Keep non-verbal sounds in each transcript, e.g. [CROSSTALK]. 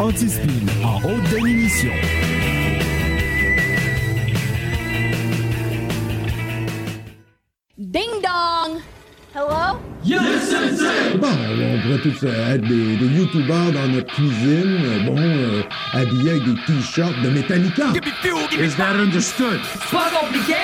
Anti-spin en haute définition. Ding dong! Hello? Bon, on pourrait tous euh, être des, des youtubeurs dans notre cuisine, euh, bon, euh, habillés avec des t-shirts de Metallica. Is that understood? Pas compliqué!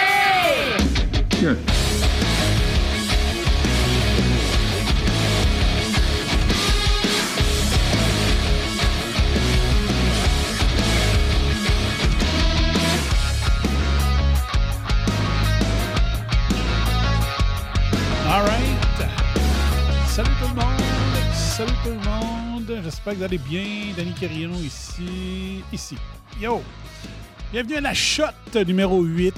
J'espère que vous allez bien. Danny Carillon ici. Ici. Yo. Bienvenue à la shot numéro 8.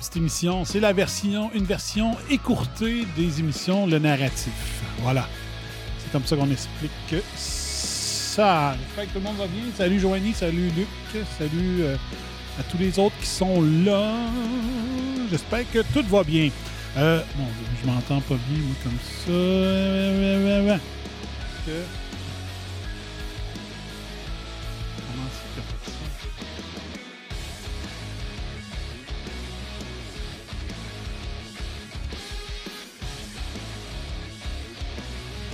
Cette émission, c'est la version, une version écourtée des émissions Le Narratif. Voilà. C'est comme ça qu'on explique que ça. J'espère que tout le monde va bien. Salut Joanie, salut Luc, salut euh, à tous les autres qui sont là. J'espère que tout va bien. Euh, bon, je m'entends pas bien, moi, comme ça. Ça?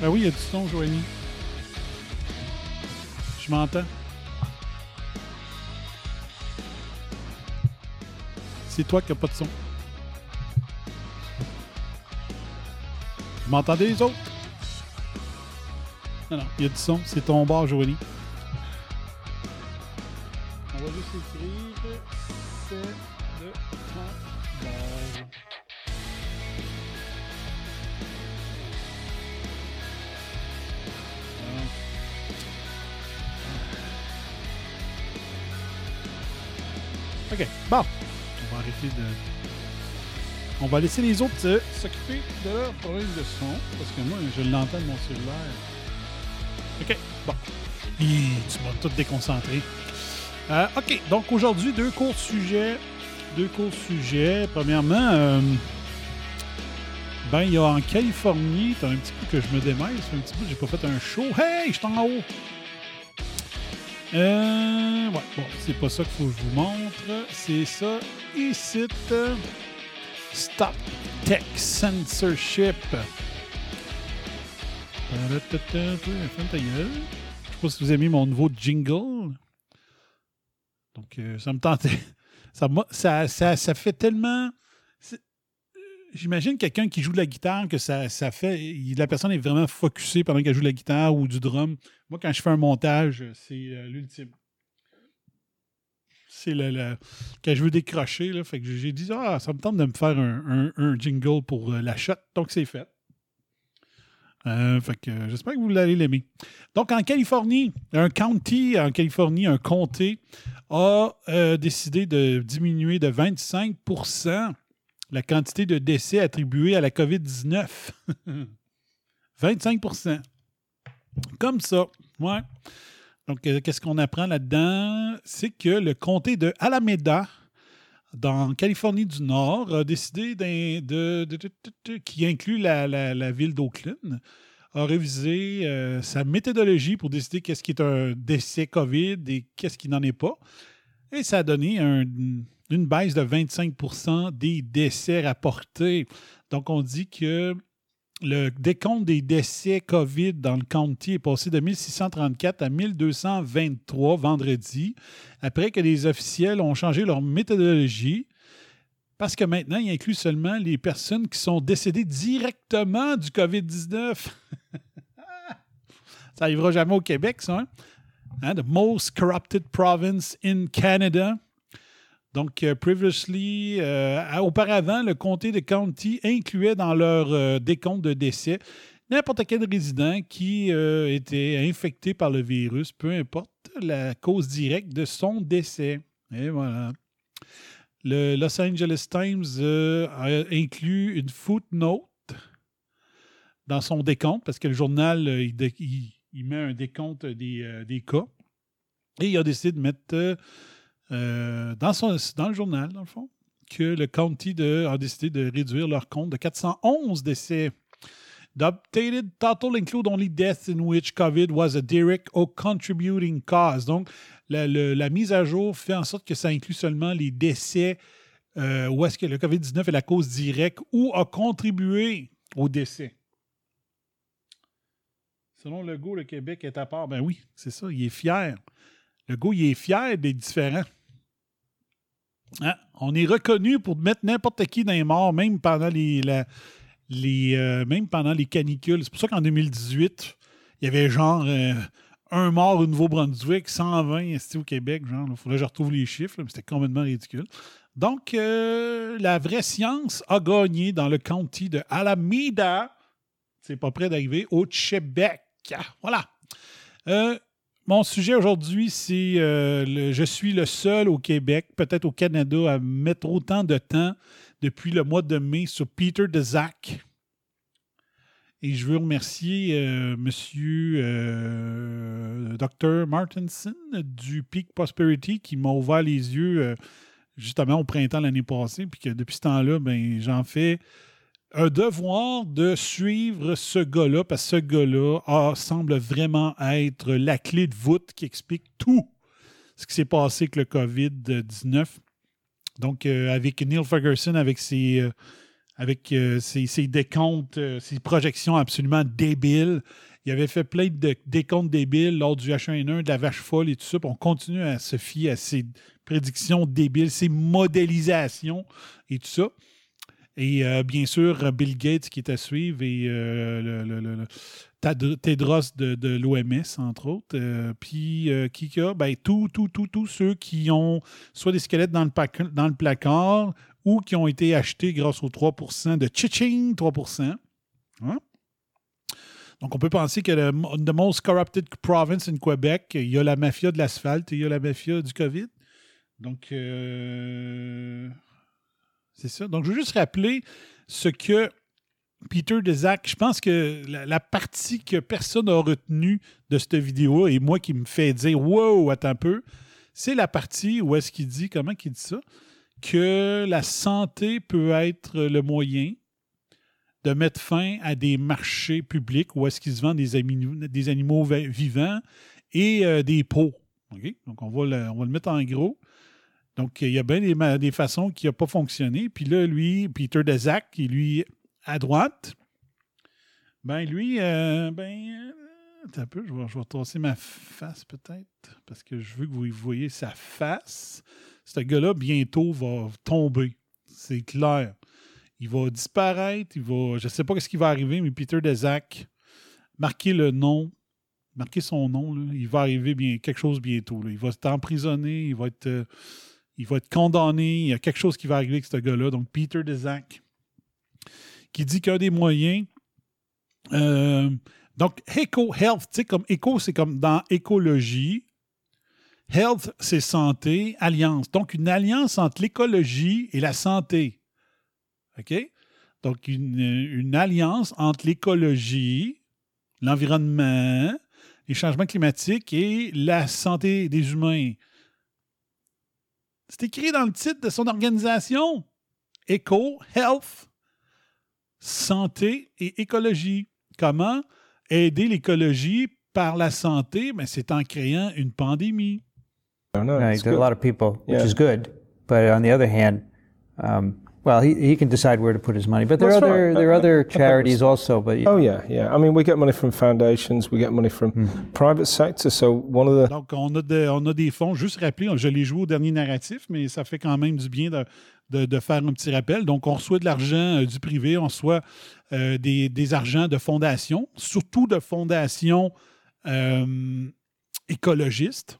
Ah oui, il y a du son, Joanie. Je m'entends. C'est toi qui n'as pas de son. Vous m'entendez les autres? Non, non, il y a du son. C'est ton bar, Joanie. On va juste écrire. C'est de ton bar. Ok, bon. On va arrêter de. On va laisser les autres euh, s'occuper de leur problème de son. Parce que moi, je l'entends de mon cellulaire. Ok, bon. Tu m'as tout déconcentré. Euh, ok, donc aujourd'hui, deux courts sujets. Deux courts sujets. Premièrement, euh, ben, il y a en Californie, t'as un petit peu que je me démêle, c'est un petit peu, j'ai pas fait un show. Hey, je suis en haut! Euh, ouais, bon, c'est pas ça qu'il faut que je vous montre. C'est ça ici. Stop Tech Censorship. Je sais pas si vous avez mis mon nouveau jingle. Donc, euh, ça me tentait. [LAUGHS] Ça, fait tellement. J'imagine quelqu'un qui joue de la guitare, que ça, fait. La personne est vraiment focusée pendant qu'elle joue de la guitare ou du drum. Moi, quand je fais un montage, c'est euh, l'ultime. C'est le, Quand je veux décrocher, là, fait que j'ai dit Ah, ça me tente de me faire un jingle pour euh, la shot. Donc, c'est fait. Euh, fait que j'espère que vous allez l'aimer. Donc, en Californie, un county en Californie, un comté, a euh, décidé de diminuer de 25% la quantité de décès attribués à la COVID-19. 25% [LAUGHS] Comme ça. Ouais. Donc, euh, qu'est-ce qu'on apprend là-dedans? C'est que le comté de Alameda, dans Californie du Nord, a décidé de, qui inclut la, ville d'Oakland, a révisé euh, sa méthodologie pour décider qu'est-ce qui est un décès COVID et qu'est-ce qui n'en est pas. Et ça a donné un- une baisse de 25% des décès rapportés. Donc, on dit que le décompte des décès COVID dans le county est passé de 1634 à 1223 vendredi, après que les officiels ont changé leur méthodologie, parce que maintenant, il inclut seulement les personnes qui sont décédées directement du COVID-19. [LAUGHS] ça n'arrivera jamais au Québec, ça. hein? Hein, the most corrupted province in Canada. Donc, euh, previously, euh, auparavant, le comté de County incluait dans leur euh, décompte de décès n'importe quel résident qui était infecté par le virus, peu importe la cause directe de son décès. Et voilà. Le Los Angeles Times a inclus une footnote dans son décompte, parce que le journal, il, met un décompte des cas. Et il a décidé de mettre euh, dans, le journal, dans le fond, que le county de- a décidé de réduire leur compte de 411 décès. The total include only deaths in which COVID was a direct or contributing cause. Donc, la, le- mise à jour fait en sorte que ça inclut seulement les décès euh, où est-ce que le COVID-19 est la cause directe ou a contribué au décès. Selon Legault, le Québec est à part. Ben oui, c'est ça, il est fier. Legault, il est fier d'être différent. Hein? On est reconnu pour mettre n'importe qui dans les morts, même pendant les, les, euh, même pendant les canicules. C'est pour ça qu'en 2018, il y avait genre euh, un mort au Nouveau-Brunswick, 120 ici au Québec. Genre, il faudrait que je retrouve les chiffres, mais c'était complètement ridicule. Donc, euh, la vraie science a gagné dans le county de Alameda. C'est pas près d'arriver au Québec. Voilà. Euh, mon sujet aujourd'hui, c'est euh, je suis le seul au Québec, peut-être au Canada, à mettre autant de temps depuis le mois de mai sur Peter Dezac. Et je veux remercier euh, Monsieur euh, Dr. Martinson du Peak Prosperity qui m'a ouvert les yeux euh, justement au printemps l'année passée, puis que depuis ce temps-là, ben, j'en fais un devoir de suivre ce gars-là, parce que ce gars-là semble vraiment être la clé de voûte qui explique tout ce qui s'est passé avec le COVID-19. Donc, euh, avec Neil Ferguson, avec ses, euh, avec, euh, ses, ses décomptes, ses projections absolument débiles. Il avait fait plein de décomptes débiles lors du H1N1, de la vache folle et tout ça. Puis on continue à se fier à ses prédictions débiles, ses modélisations et tout ça. Et euh, bien sûr, Bill Gates qui est à suivre et euh, le, le- le- Tedros de, de l'OMS, entre autres. Euh, puis qui a? Ben, tous, tous, tous, tous ceux qui ont soit des squelettes dans le, dans le placard ou qui ont été achetés grâce aux 3% de Chiching 3% Hein? Donc, on peut penser que le the most corrupted province in Quebec, il y a la mafia de l'asphalte et il y a la mafia du COVID. Donc, c'est ça. Donc, je veux juste rappeler ce que Peter Dezac, je pense que la, partie que personne n'a retenue de cette vidéo, et moi qui me fait dire Wow, attends un peu, c'est la partie où est-ce qu'il dit, comment qu'il dit ça, que la santé peut être le moyen de mettre fin à des marchés publics où est-ce qu'ils se vendent des, animaux vi- vivants et euh, des. OK? Donc, on va le mettre en gros. Donc, il y a bien des, des façons qui n'ont pas fonctionné. Puis là, lui, Peter Dezac, qui lui, à droite, ben lui, euh, ben, euh, un peu, je vais, je vais ma face peut-être, parce que je veux que vous voyez sa face. Ce gars-là, bientôt, va tomber. C'est clair. Il va disparaître, il va. Je ne sais pas ce qui va arriver, mais Peter Dezac, marquez le nom, marquez son nom, là, il va arriver bien, quelque chose bientôt. là. Il va être emprisonné, il va être, euh, il va être condamné, il y a quelque chose qui va arriver avec ce gars-là. Donc, Peter Dezac, qui dit qu'un des moyens. euh, donc, Eco Health, tu sais, comme Eco, c'est comme dans écologie. Health, c'est santé. Alliance. Donc, une alliance entre l'écologie et la santé. OK? Donc, une alliance entre l'écologie, l'environnement, les changements climatiques et la santé des humains. C'est écrit dans le titre de son organisation. Eco, Health, santé et écologie. Comment aider l'écologie par la santé? Ben, c'est en créant une pandémie. It's there are a lot of people, which Yeah. is good. But on the other hand, um, well, he, he can decide where to put his money. But there are other right. there are charities also. But Oh yeah, yeah. I mean, we get money from foundations, we get money from private sector. So one of the Donc, on a, de- on a des fonds, juste rappeler, je l'ai joué au dernier narratif, mais ça fait quand même du bien de, de- de faire un petit rappel. Donc, on reçoit de l'argent euh, du privé, on reçoit euh, des, des argents de fondations, surtout de fondations euh, écologistes.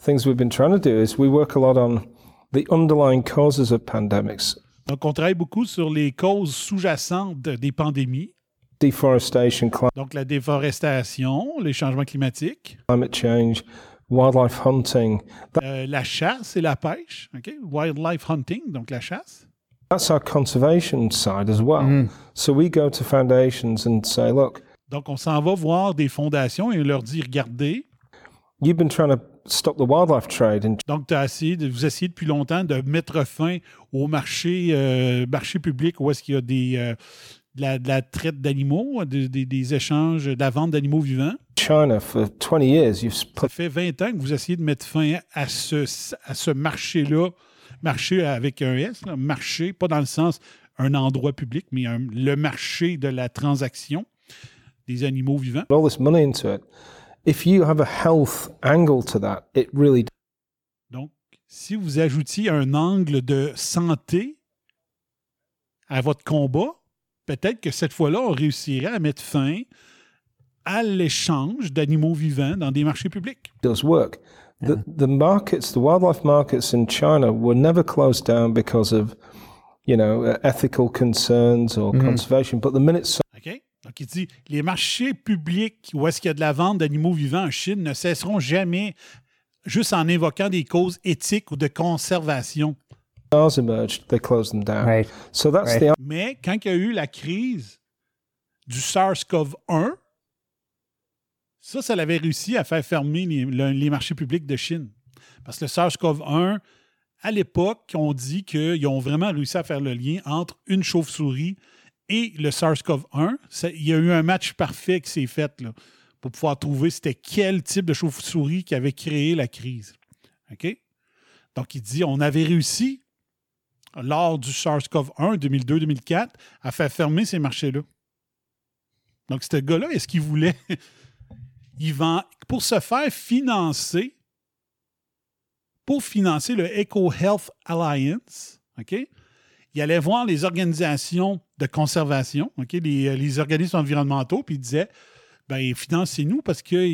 Things we've been trying to do is we work a lot on the underlying causes of pandemics. Donc, on travaille beaucoup sur les causes sous-jacentes des pandémies. Deforestation, Donc, la déforestation, les changements climatiques, climate change, wildlife hunting. euh, la chasse et la pêche. Wildlife hunting, donc la chasse. That's our conservation side as well. So we go to foundations and say, look, Donc, on s'en va voir des fondations et on leur dit regardez. you've been trying to stop the wildlife trade in Donc, as essayé vous essayez depuis longtemps de mettre fin au marché, euh, marché public où est-ce qu'il y a des, euh, de, la, de la traite d'animaux, de- des- des échanges, de la vente d'animaux vivants? China for 20 years. You've Ça fait 20 ans que vous essayez de mettre fin à ce, à ce marché-là, marché avec un S, là, marché, pas dans le sens un endroit public, mais un- le marché de la transaction des animaux vivants. all this money into it. If you have a health angle to that, it really Donc, si vous ajoutiez un angle de santé à votre combat, peut-être que cette fois-là, on réussirait à mettre fin à l'échange d'animaux vivants dans des marchés publics. does work. The, the markets, the wildlife markets in China were never closed down because of, you know, ethical concerns or mm-hmm. conservation. But the minute so- OK? Donc, il dit les marchés publics où est-ce qu'il y a de la vente d'animaux vivants en Chine ne cesseront jamais juste en invoquant des causes éthiques ou de conservation. Mais quand il y a eu la crise du SARS-CoV-1, ça, ça l'avait réussi à faire fermer les, le- les marchés publics de Chine. Parce que le SARS-CoV-1, à l'époque, on dit qu'ils ont vraiment réussi à faire le lien entre une chauve-souris et le SARS-CoV-1. Ça- Il y a eu un match parfait qui s'est fait là, pour pouvoir trouver c'était quel type de chauve-souris qui avait créé la crise. OK? Donc, il dit on avait réussi lors du SARS-CoV-1 2002-2004 à faire fermer ces marchés-là. Donc, ce gars-là, est-ce qu'il voulait. [LAUGHS] il vend. Pour se faire financer, pour financer le Eco Health Alliance, OK? Il allait voir les organisations de conservation, OK? Les, organismes environnementaux, puis il disait ben, financez-nous parce que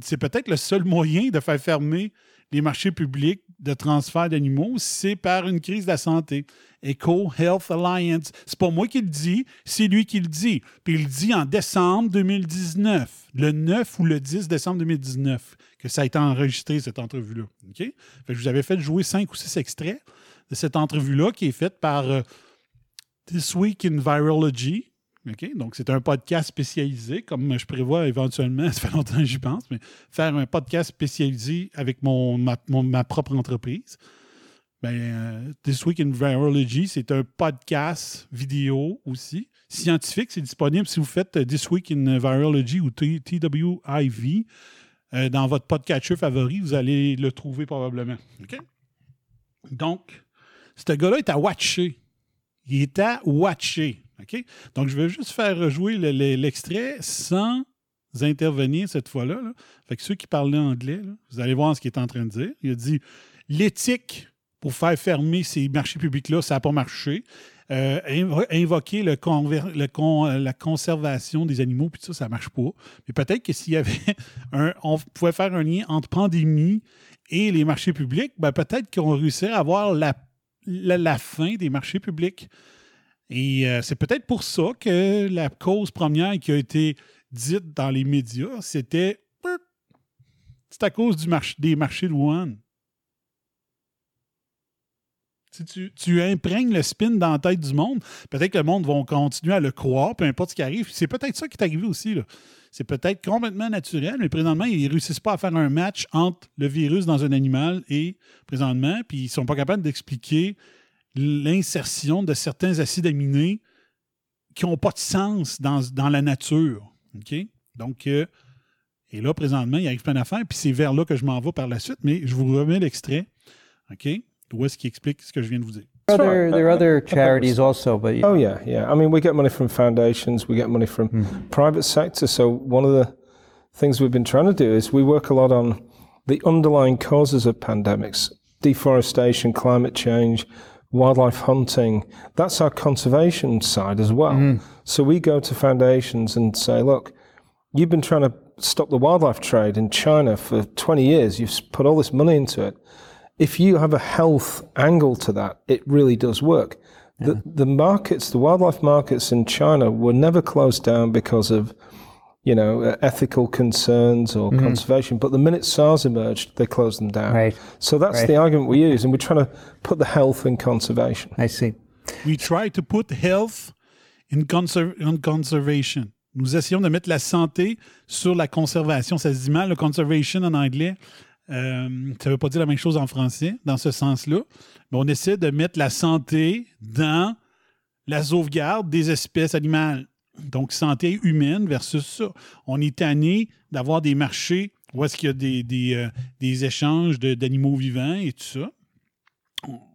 c'est peut-être le seul moyen de faire fermer les marchés publics de transfert d'animaux, c'est par une crise de la santé. Eco Health Alliance. C'est pas moi qui le dis, c'est lui qui le dit. Puis il dit en décembre 2019, le 9 ou le 10 décembre 2019, que ça a été enregistré, cette entrevue-là. Je vous avais fait jouer cinq ou six extraits de cette entrevue-là qui est faite par euh, This Week in Virology. Donc, c'est un podcast spécialisé, comme je prévois éventuellement, [LAUGHS] ça fait longtemps que j'y pense, mais faire un podcast spécialisé avec mon, ma, ma propre entreprise. Ben, euh, This Week in Virology, c'est un podcast vidéo aussi. Scientifique, c'est disponible si vous faites euh, This Week in Virology ou TWIV euh, dans votre podcatcher favori, vous allez le trouver probablement. Donc, ce gars-là est à watcher. Il est à watcher. Donc, je vais juste faire jouer le- le- l'extrait sans intervenir cette fois-là. là. Fait que ceux qui parlaient anglais, vous allez voir ce qu'il est en train de dire. Il a dit l'éthique pour faire fermer ces marchés publics-là, ça n'a pas marché. Euh, invo- invoquer le con- la conservation des animaux, puis ça, ça ne marche pas. Mais peut-être que s'il y avait [LAUGHS] un. On pouvait faire un lien entre pandémie et les marchés publics, ben peut-être qu'on réussirait à avoir la, la, fin des marchés publics. Et euh, c'est peut-être pour ça que la cause première qui a été dite dans les médias, c'était. C'est à cause des marchés de Wuhan. Si tu, imprègnes le spin dans la tête du monde, peut-être que le monde va continuer à le croire, peu importe ce qui arrive. C'est peut-être ça qui est arrivé aussi. C'est peut-être complètement naturel, mais présentement, ils ne réussissent pas à faire un match entre le virus dans un animal et présentement, puis ils ne sont pas capables d'expliquer l'insertion de certains acides aminés qui n'ont pas de sens dans, la nature. Donc, euh, et là, présentement, il arrive plein d'affaires, puis c'est vers là que je m'en vais par la suite, mais je vous remets l'extrait. OK? Où est-ce qu'il explique ce que je viens de vous dire? There are other, there are other charities also, but Oh yeah, yeah. I mean, we get money from foundations, we get money from hmm. private sector. So one of the things we've been trying to do is we work a lot on the underlying causes of pandemics: deforestation, climate change, wildlife hunting. That's our conservation side as well. Hmm. So we go to foundations and say, look, you've been trying to stop the wildlife trade in China for 20 years. You've put all this money into it. If you have a health angle to that, it really does work. The, the markets, the wildlife markets in China were never closed down because of, you know, uh, ethical concerns or Mhm. conservation. But the minute SARS emerged, they closed them down. Right. So that's Right. the argument we use, and we're trying to put the health in conservation. I see. We try to put health in, conser- in conservation. Nous essayons de mettre la santé sur la conservation. Ça se dit mal, le conservation en anglais. Euh, ça ne veut pas dire la même chose en français, dans ce sens-là. On essaie de mettre la santé dans la sauvegarde des espèces animales. Donc, santé humaine versus ça. On est tanné d'avoir des marchés où est-ce qu'il y a des, des, euh, échanges d'animaux vivants et tout ça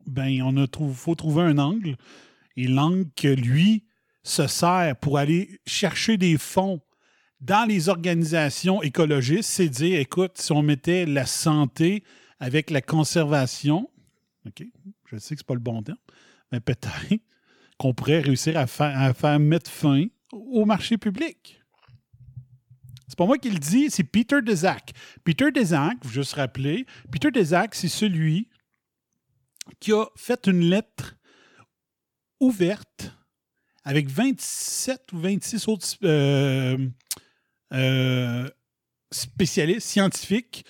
ben, on a faut trouver un angle. Et l'angle que lui se sert pour aller chercher des fonds dans les organisations écologistes, c'est dire, écoute, si on mettait la santé avec la conservation, OK, je sais que c'est pas le bon terme, mais peut-être [LAUGHS] qu'on pourrait réussir à faire, à faire mettre fin au marché public. C'est pas moi qui le dis, c'est Peter Desac. Peter Desac, vous juste rappeler, Peter Desac, c'est celui qui a fait une lettre ouverte avec 27 ou 26 autres euh, euh, spécialistes scientifiques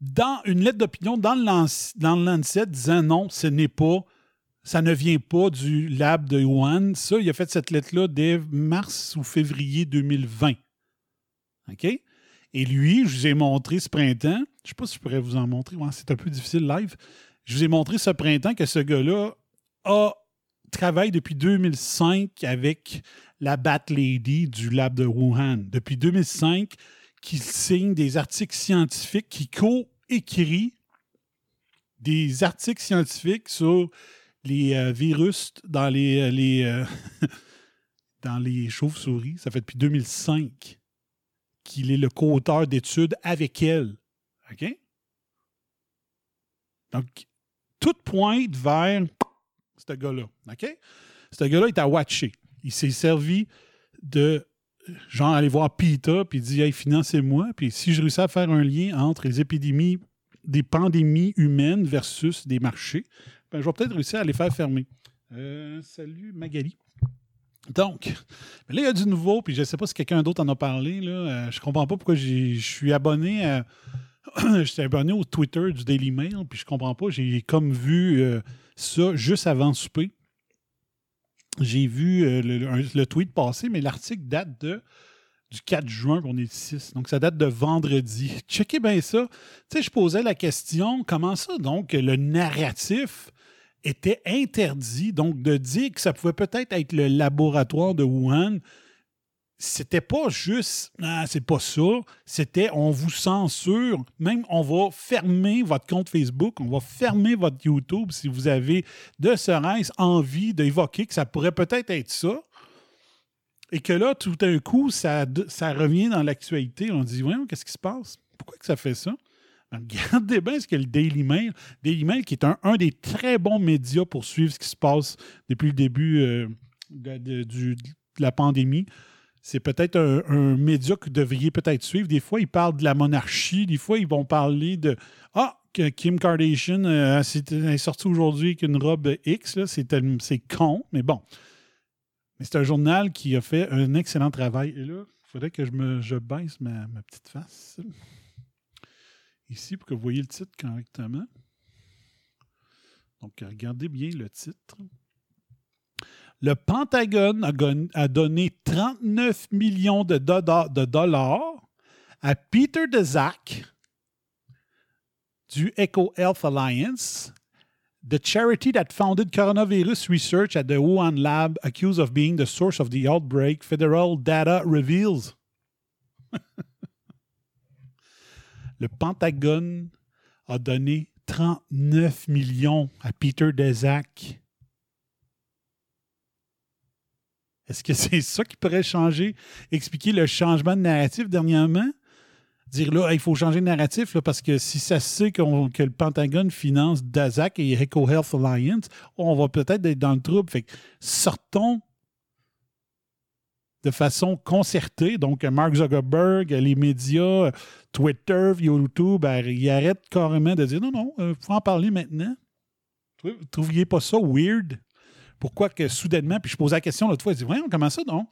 dans une lettre d'opinion dans le, dans le Lancet disant non, ce n'est pas, ça ne vient pas du lab de Wuhan. Ça, il a fait cette lettre-là dès mars ou février 2020. OK? Et lui, je vous ai montré ce printemps, je ne sais pas si je pourrais vous en montrer, c'est un peu difficile live. Je vous ai montré ce printemps que ce gars-là a travaille depuis 2005 avec la Bat Lady du lab de Wuhan. Depuis 2005, qu'il signe des articles scientifiques, qui co-écrit des articles scientifiques sur les euh, virus dans les, euh, les, euh, [LAUGHS] dans les chauves-souris. Ça fait depuis 2005 qu'il est le co-auteur d'études avec elle. OK? Donc, tout pointe vers ce gars-là. OK? Ce gars-là est à watcher. Il s'est servi de genre aller voir Peter puis il dit Hey, financez-moi. Puis si je réussis à faire un lien entre les épidémies, des pandémies humaines versus des marchés, ben, je vais peut-être réussir à les faire fermer. Euh, salut Magali. Donc, ben là, il y a du nouveau, puis je ne sais pas si quelqu'un d'autre en a parlé. Là. Euh, je comprends pas pourquoi je suis abonné à. [CLEARS THROAT] je suis abonné au Twitter du Daily Mail, puis je comprends pas. J'ai comme vu euh, ça juste avant souper. J'ai vu euh, le, le tweet passer, mais l'article date de du 4 juin, on est le 6. Donc, ça date de vendredi. Checkez bien ça. Tu sais, je posais la question, comment ça, donc, le narratif était interdit, donc de dire que ça pouvait peut-être être le laboratoire de Wuhan, c'était pas juste ah, c'est pas ça, c'était on vous censure, même on va fermer votre compte Facebook, on va fermer votre YouTube si vous avez de serait-ce envie d'évoquer que ça pourrait peut-être être ça. Et que là, tout d'un coup, ça, revient dans l'actualité. On dit, voyons, qu'est-ce qui se passe? Pourquoi que ça fait ça? Ben, Regardez bien ce que le Daily Mail, Daily Mail qui est un, des très bons médias pour suivre ce qui se passe depuis le début euh, de la pandémie. C'est peut-être un, média que vous devriez peut-être suivre. Des fois, ils parlent de la monarchie. Des fois, ils vont parler de Ah, que Kim Kardashian euh, est sortie aujourd'hui avec une robe X. C'est con, mais bon. Mais c'est un journal qui a fait un excellent travail. Et là, il faudrait que je baisse ma, ma petite face ici pour que vous voyez le titre correctement. Donc, regardez bien le titre. Le Pentagone a, donné 39 millions de, dollars à Peter Daszak du Eco Health Alliance, the charity that founded coronavirus research at the Wuhan lab accused of being the source of the outbreak, federal data reveals. [LAUGHS] Le Pentagone a donné 39 millions à Peter Daszak. Est-ce que [LAUGHS] c'est ça qui pourrait changer, expliquer le changement de narratif dernièrement? Dire là, il faut changer de narratif là, parce que si ça se sait que le Pentagone finance Daszak et Eco Health Alliance, on va peut-être être dans le trouble. Fait que sortons de façon concertée. Donc, Mark Zuckerberg, les médias, Twitter, YouTube, ben, ils arrêtent carrément de dire non, non, il faut en parler maintenant. Trouviez pas ça weird? Pourquoi que soudainement, puis je posais la question l'autre fois, je dis, voyons, comment ça, non?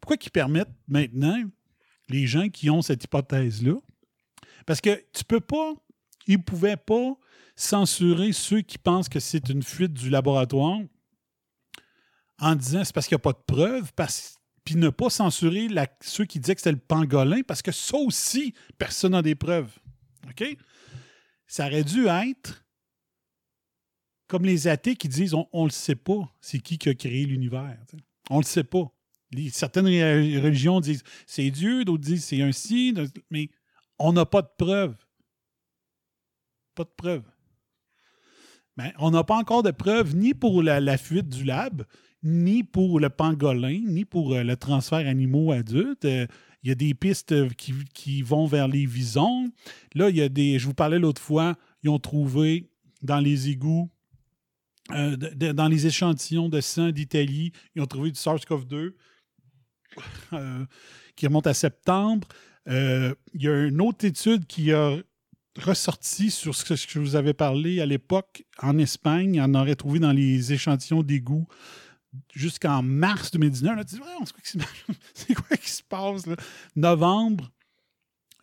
Pourquoi qu'ils permettent maintenant les gens qui ont cette hypothèse-là? Parce que tu peux pas, ils ne pouvaient pas censurer ceux qui pensent que c'est une fuite du laboratoire en disant c'est parce qu'il n'y a pas de preuves, puis ne pas censurer ceux qui disaient que c'était le pangolin, parce que ça aussi, personne n'a des preuves. OK? Ça aurait dû être comme les athées qui disent on ne le sait pas, c'est qui qui a créé l'univers. On ne le sait pas. certaines religions disent c'est Dieu, d'autres disent c'est un si, mais on n'a pas de preuves. Pas de preuves. Ben, on n'a pas encore de preuves ni pour la, fuite du lab, ni pour le pangolin, ni pour euh, le transfert animaux adultes. Euh, il y a des pistes qui, qui, vont vers les visons. Là, il y a des. Je vous parlais l'autre fois, ils ont trouvé dans les égouts euh, dans les échantillons de sang d'Italie, ils ont trouvé du SARS-CoV-2 euh, qui remonte à septembre. Euh, il y a une autre étude qui a ressorti sur ce que je vous avais parlé à l'époque en Espagne. On aurait trouvé dans les échantillons d'égout jusqu'en mars 2019. [LAUGHS] c'est quoi qui se passe? Novembre,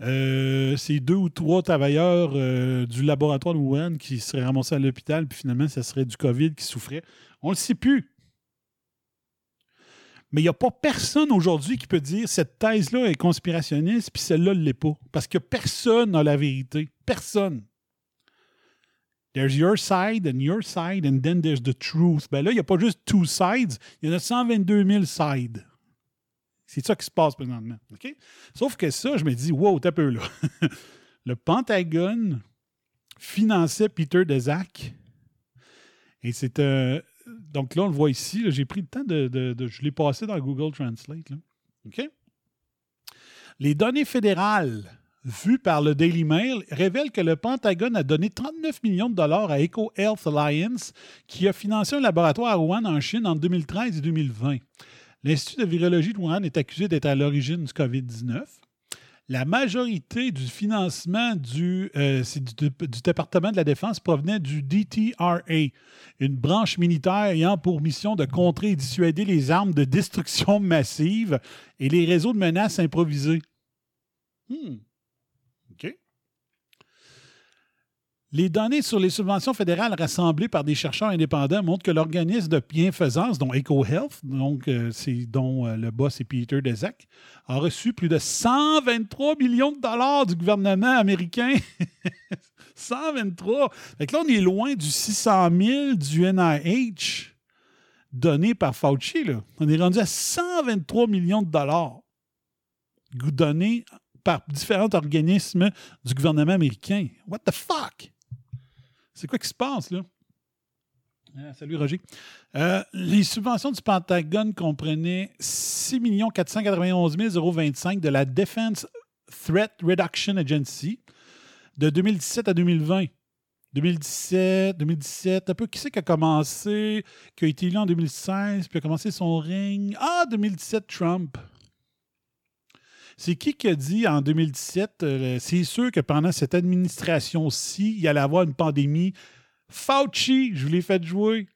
euh, c'est deux ou trois travailleurs euh, du laboratoire de Wuhan qui seraient ramassés à l'hôpital, puis finalement, ça serait du COVID qui souffrait. On ne le sait plus. Mais il n'y a pas personne aujourd'hui qui peut dire cette thèse-là est conspirationniste, puis celle-là ne l'est pas. Parce que personne n'a la vérité. Personne. There's your side and your side, and then there's the truth. Ben là, il n'y a pas juste two sides, il y en a 122 000 sides. C'est ça qui se passe présentement. Sauf que ça, je me dis, wow, t'as peu là. [LAUGHS] le Pentagone finançait Peter Dezak. Et c'est. Euh, donc là, on le voit ici. J'ai pris le temps de, Je l'ai passé dans Google Translate. OK? Les données fédérales vues par le Daily Mail révèlent que le Pentagone a donné 39 millions de dollars à Eco Health Alliance, qui a financé un laboratoire à Wuhan en Chine en 2013 et 2020. L'Institut de virologie de Wuhan est accusé d'être à l'origine du COVID-19. La majorité du financement du, euh, du, département de la Défense provenait du DTRA, une branche militaire ayant pour mission de contrer et dissuader les armes de destruction massive et les réseaux de menaces improvisés. Hmm. Les données sur les subventions fédérales rassemblées par des chercheurs indépendants montrent que l'organisme de bienfaisance, dont EcoHealth, donc euh, dont euh, le boss est Peter Dezak, a reçu plus de 123 millions de dollars du gouvernement américain. [LAUGHS] 123. Fait là, on est loin du 600 000 du NIH donné par Fauci. On est rendu à 123 millions de dollars donnés par différents organismes du gouvernement américain. What the fuck? C'est quoi qui se passe, là? Ah, salut, Roger. Euh, les subventions du Pentagone comprenaient 6 491 025 de la Defense Threat Reduction Agency de 2017 à 2020. 2017, 2017, un peu qui c'est qui a commencé, qui a été élu en 2016, puis a commencé son règne? Ah, 2017, Trump. C'est qui qui a dit en 2017, euh, c'est sûr que pendant cette administration-ci, il y allait avoir une pandémie. Fauci, je vous l'ai fait jouer.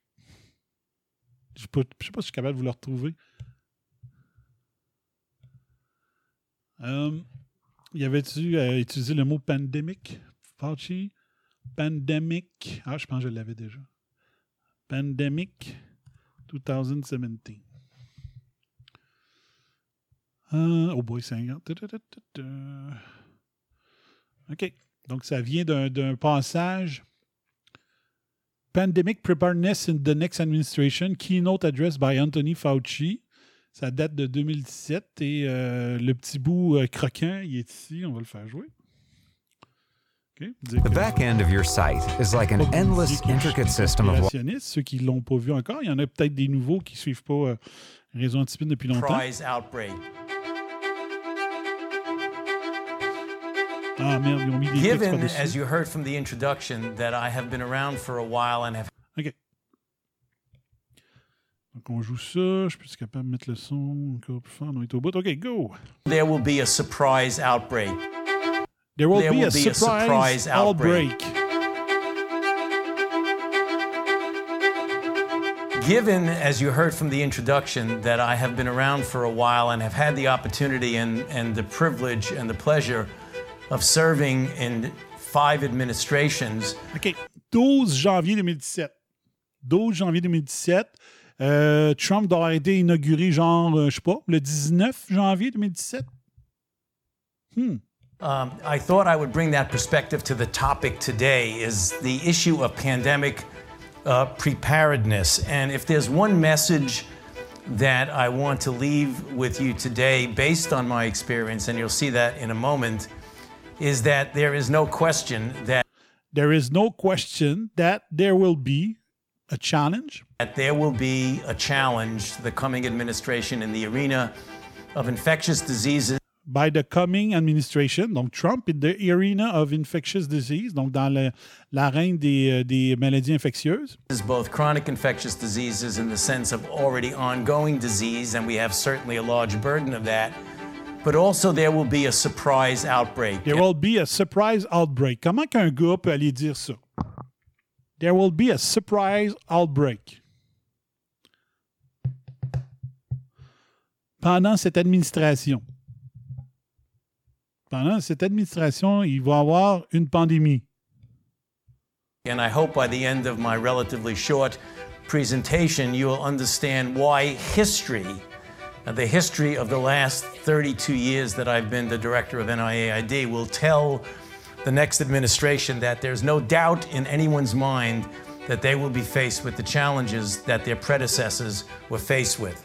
Je ne sais pas si je suis capable de vous le retrouver. Euh, y avait-tu euh, utilisé le mot pandémique? Fauci? Pandemic. Ah, je pense que je l'avais déjà. Pandemic 2017. Euh, oh boy, 50. OK. Donc, ça vient d'un passage. Pandemic Preparedness in the Next Administration, Keynote Address by Anthony Fauci. Ça date de 2017 et euh, le petit bout euh, croquant, il est ici. On va le faire jouer. The back end of your site is like an endless, intricate system of. Ceux qui ne l'ont pas vu encore, il y en a peut-être des nouveaux qui ne suivent pas euh, Réseau Antispin depuis longtemps. Prize outbreak. Ah merde, ils ont mis des Given, as you heard from the introduction, that I have been around for a while and have. OK. Donc, on joue ça. Je suis capable de mettre le son encore plus fort. On est au bout. OK, go. There will be a surprise outbreak. There will, There be, a, surprise outbreak. Given, as you heard from the introduction, that I have been around for a while and have had the opportunity and, and the privilege and the pleasure of serving in five administrations. OK. 12 janvier 2017. 12 janvier 2017. Euh, Trump doit avoir été inauguré, genre, euh, je sais pas, le 19 janvier 2017. Hmm. Um, I thought I would bring that perspective to the topic today is the issue of pandemic uh, preparedness. And if there's one message that I want to leave with you today, based on my experience, and you'll see that in a moment, is that there is no question that There is no question that there will be a challenge. that there will be a challenge to the coming administration in the arena of infectious diseases. by the coming administration, donc Trump in the arena of infectious disease, donc dans le- l'arène des, euh, des maladies infectieuses. both chronic infectious diseases in the sense of already ongoing disease, and we have certainly a large burden of that. But also, there will be a surprise outbreak. There will be a surprise outbreak. Comment qu'un gars peut aller dire ça? There will be a surprise outbreak. Pendant cette administration. Pendant cette administration, il va y avoir une pandémie. And I hope by the end of my relatively short presentation, you will understand why history, the history of the last 32 years that I've been the director of NIAID, will tell the next administration that there's no doubt in anyone's mind that they will be faced with the challenges that their predecessors were faced with.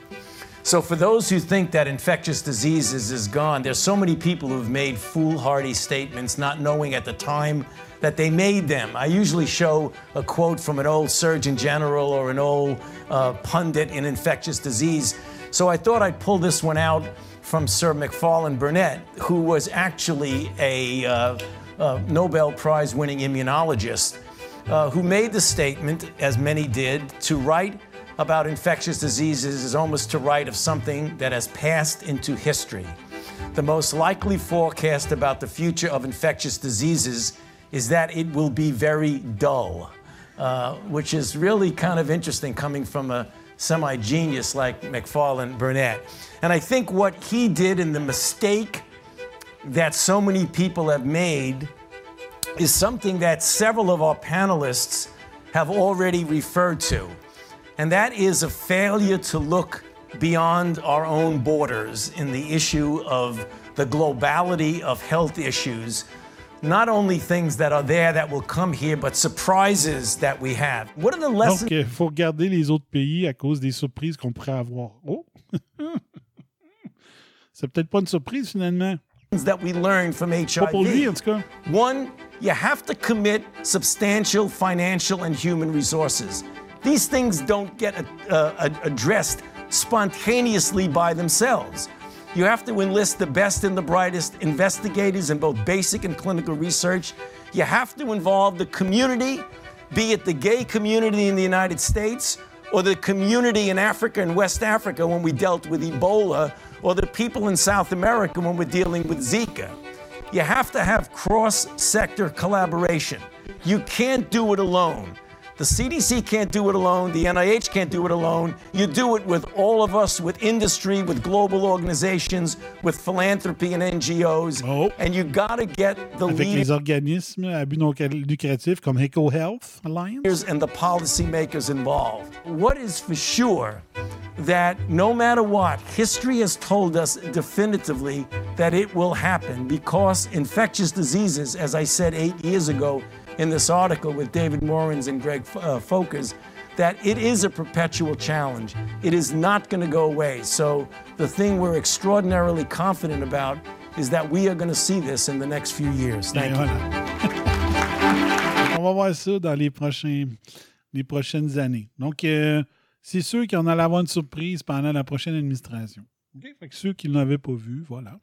So, for those who think that infectious diseases is gone, there's so many people who've made foolhardy statements, not knowing at the time that they made them. I usually show a quote from an old Surgeon General or an old uh, pundit in infectious disease. So, I thought I'd pull this one out from Sir McFarlane Burnett, who was actually a uh, Nobel Prize winning immunologist uh, who made the statement, as many did, to write about infectious diseases is almost to write of something that has passed into history. The most likely forecast about the future of infectious diseases is that it will be very dull, uh, which is really kind of interesting coming from a semi genius like McFarlane Burnett. And I think what he did and the mistake that so many people have made is something that several of our panelists have already referred to. And that is a failure to look beyond our own borders in the issue of the globality of health issues. Not only things that are there that will come here, but surprises that we have. What are the lessons? Donc, il faut regarder les autres pays à cause des surprises qu'on pourrait avoir. Oh! [LAUGHS] C'est peut-être pas une surprise finalement. that we learned from HIV. Pas pour lui, en tout cas. One, you have to commit substantial financial and human resources. These things don't get uh, uh, addressed spontaneously by themselves. You have to enlist the best and the brightest investigators in both basic and clinical research. You have to involve the community, be it the gay community in the United States or the community in Africa and West Africa when we dealt with Ebola, or the people in South America when we're dealing with Zika. You have to have cross sector collaboration. You can't do it alone. The CDC can't do it alone. The NIH can't do it alone. You do it with all of us, with industry, with global organizations, with philanthropy and NGOs. Oh. And you got to get the Avec leaders les organismes à but non lucratif comme EcoHealth Alliance. and the policymakers involved. What is for sure that no matter what, history has told us definitively that it will happen because infectious diseases, as I said eight years ago in this article with David Morins and Greg uh, Fokers, that it is a perpetual challenge. It is not going to go away. So the thing we're extraordinarily confident about is that we are going to see this in the next few years. Thank Et you. voilà. [LAUGHS] On va voir ça dans les, prochains, les prochaines années. Donc, euh, c'est sûr qu'on allait avoir une surprise pendant la prochaine administration. OK? Fait que ceux qui ne l'avaient pas vu, voilà.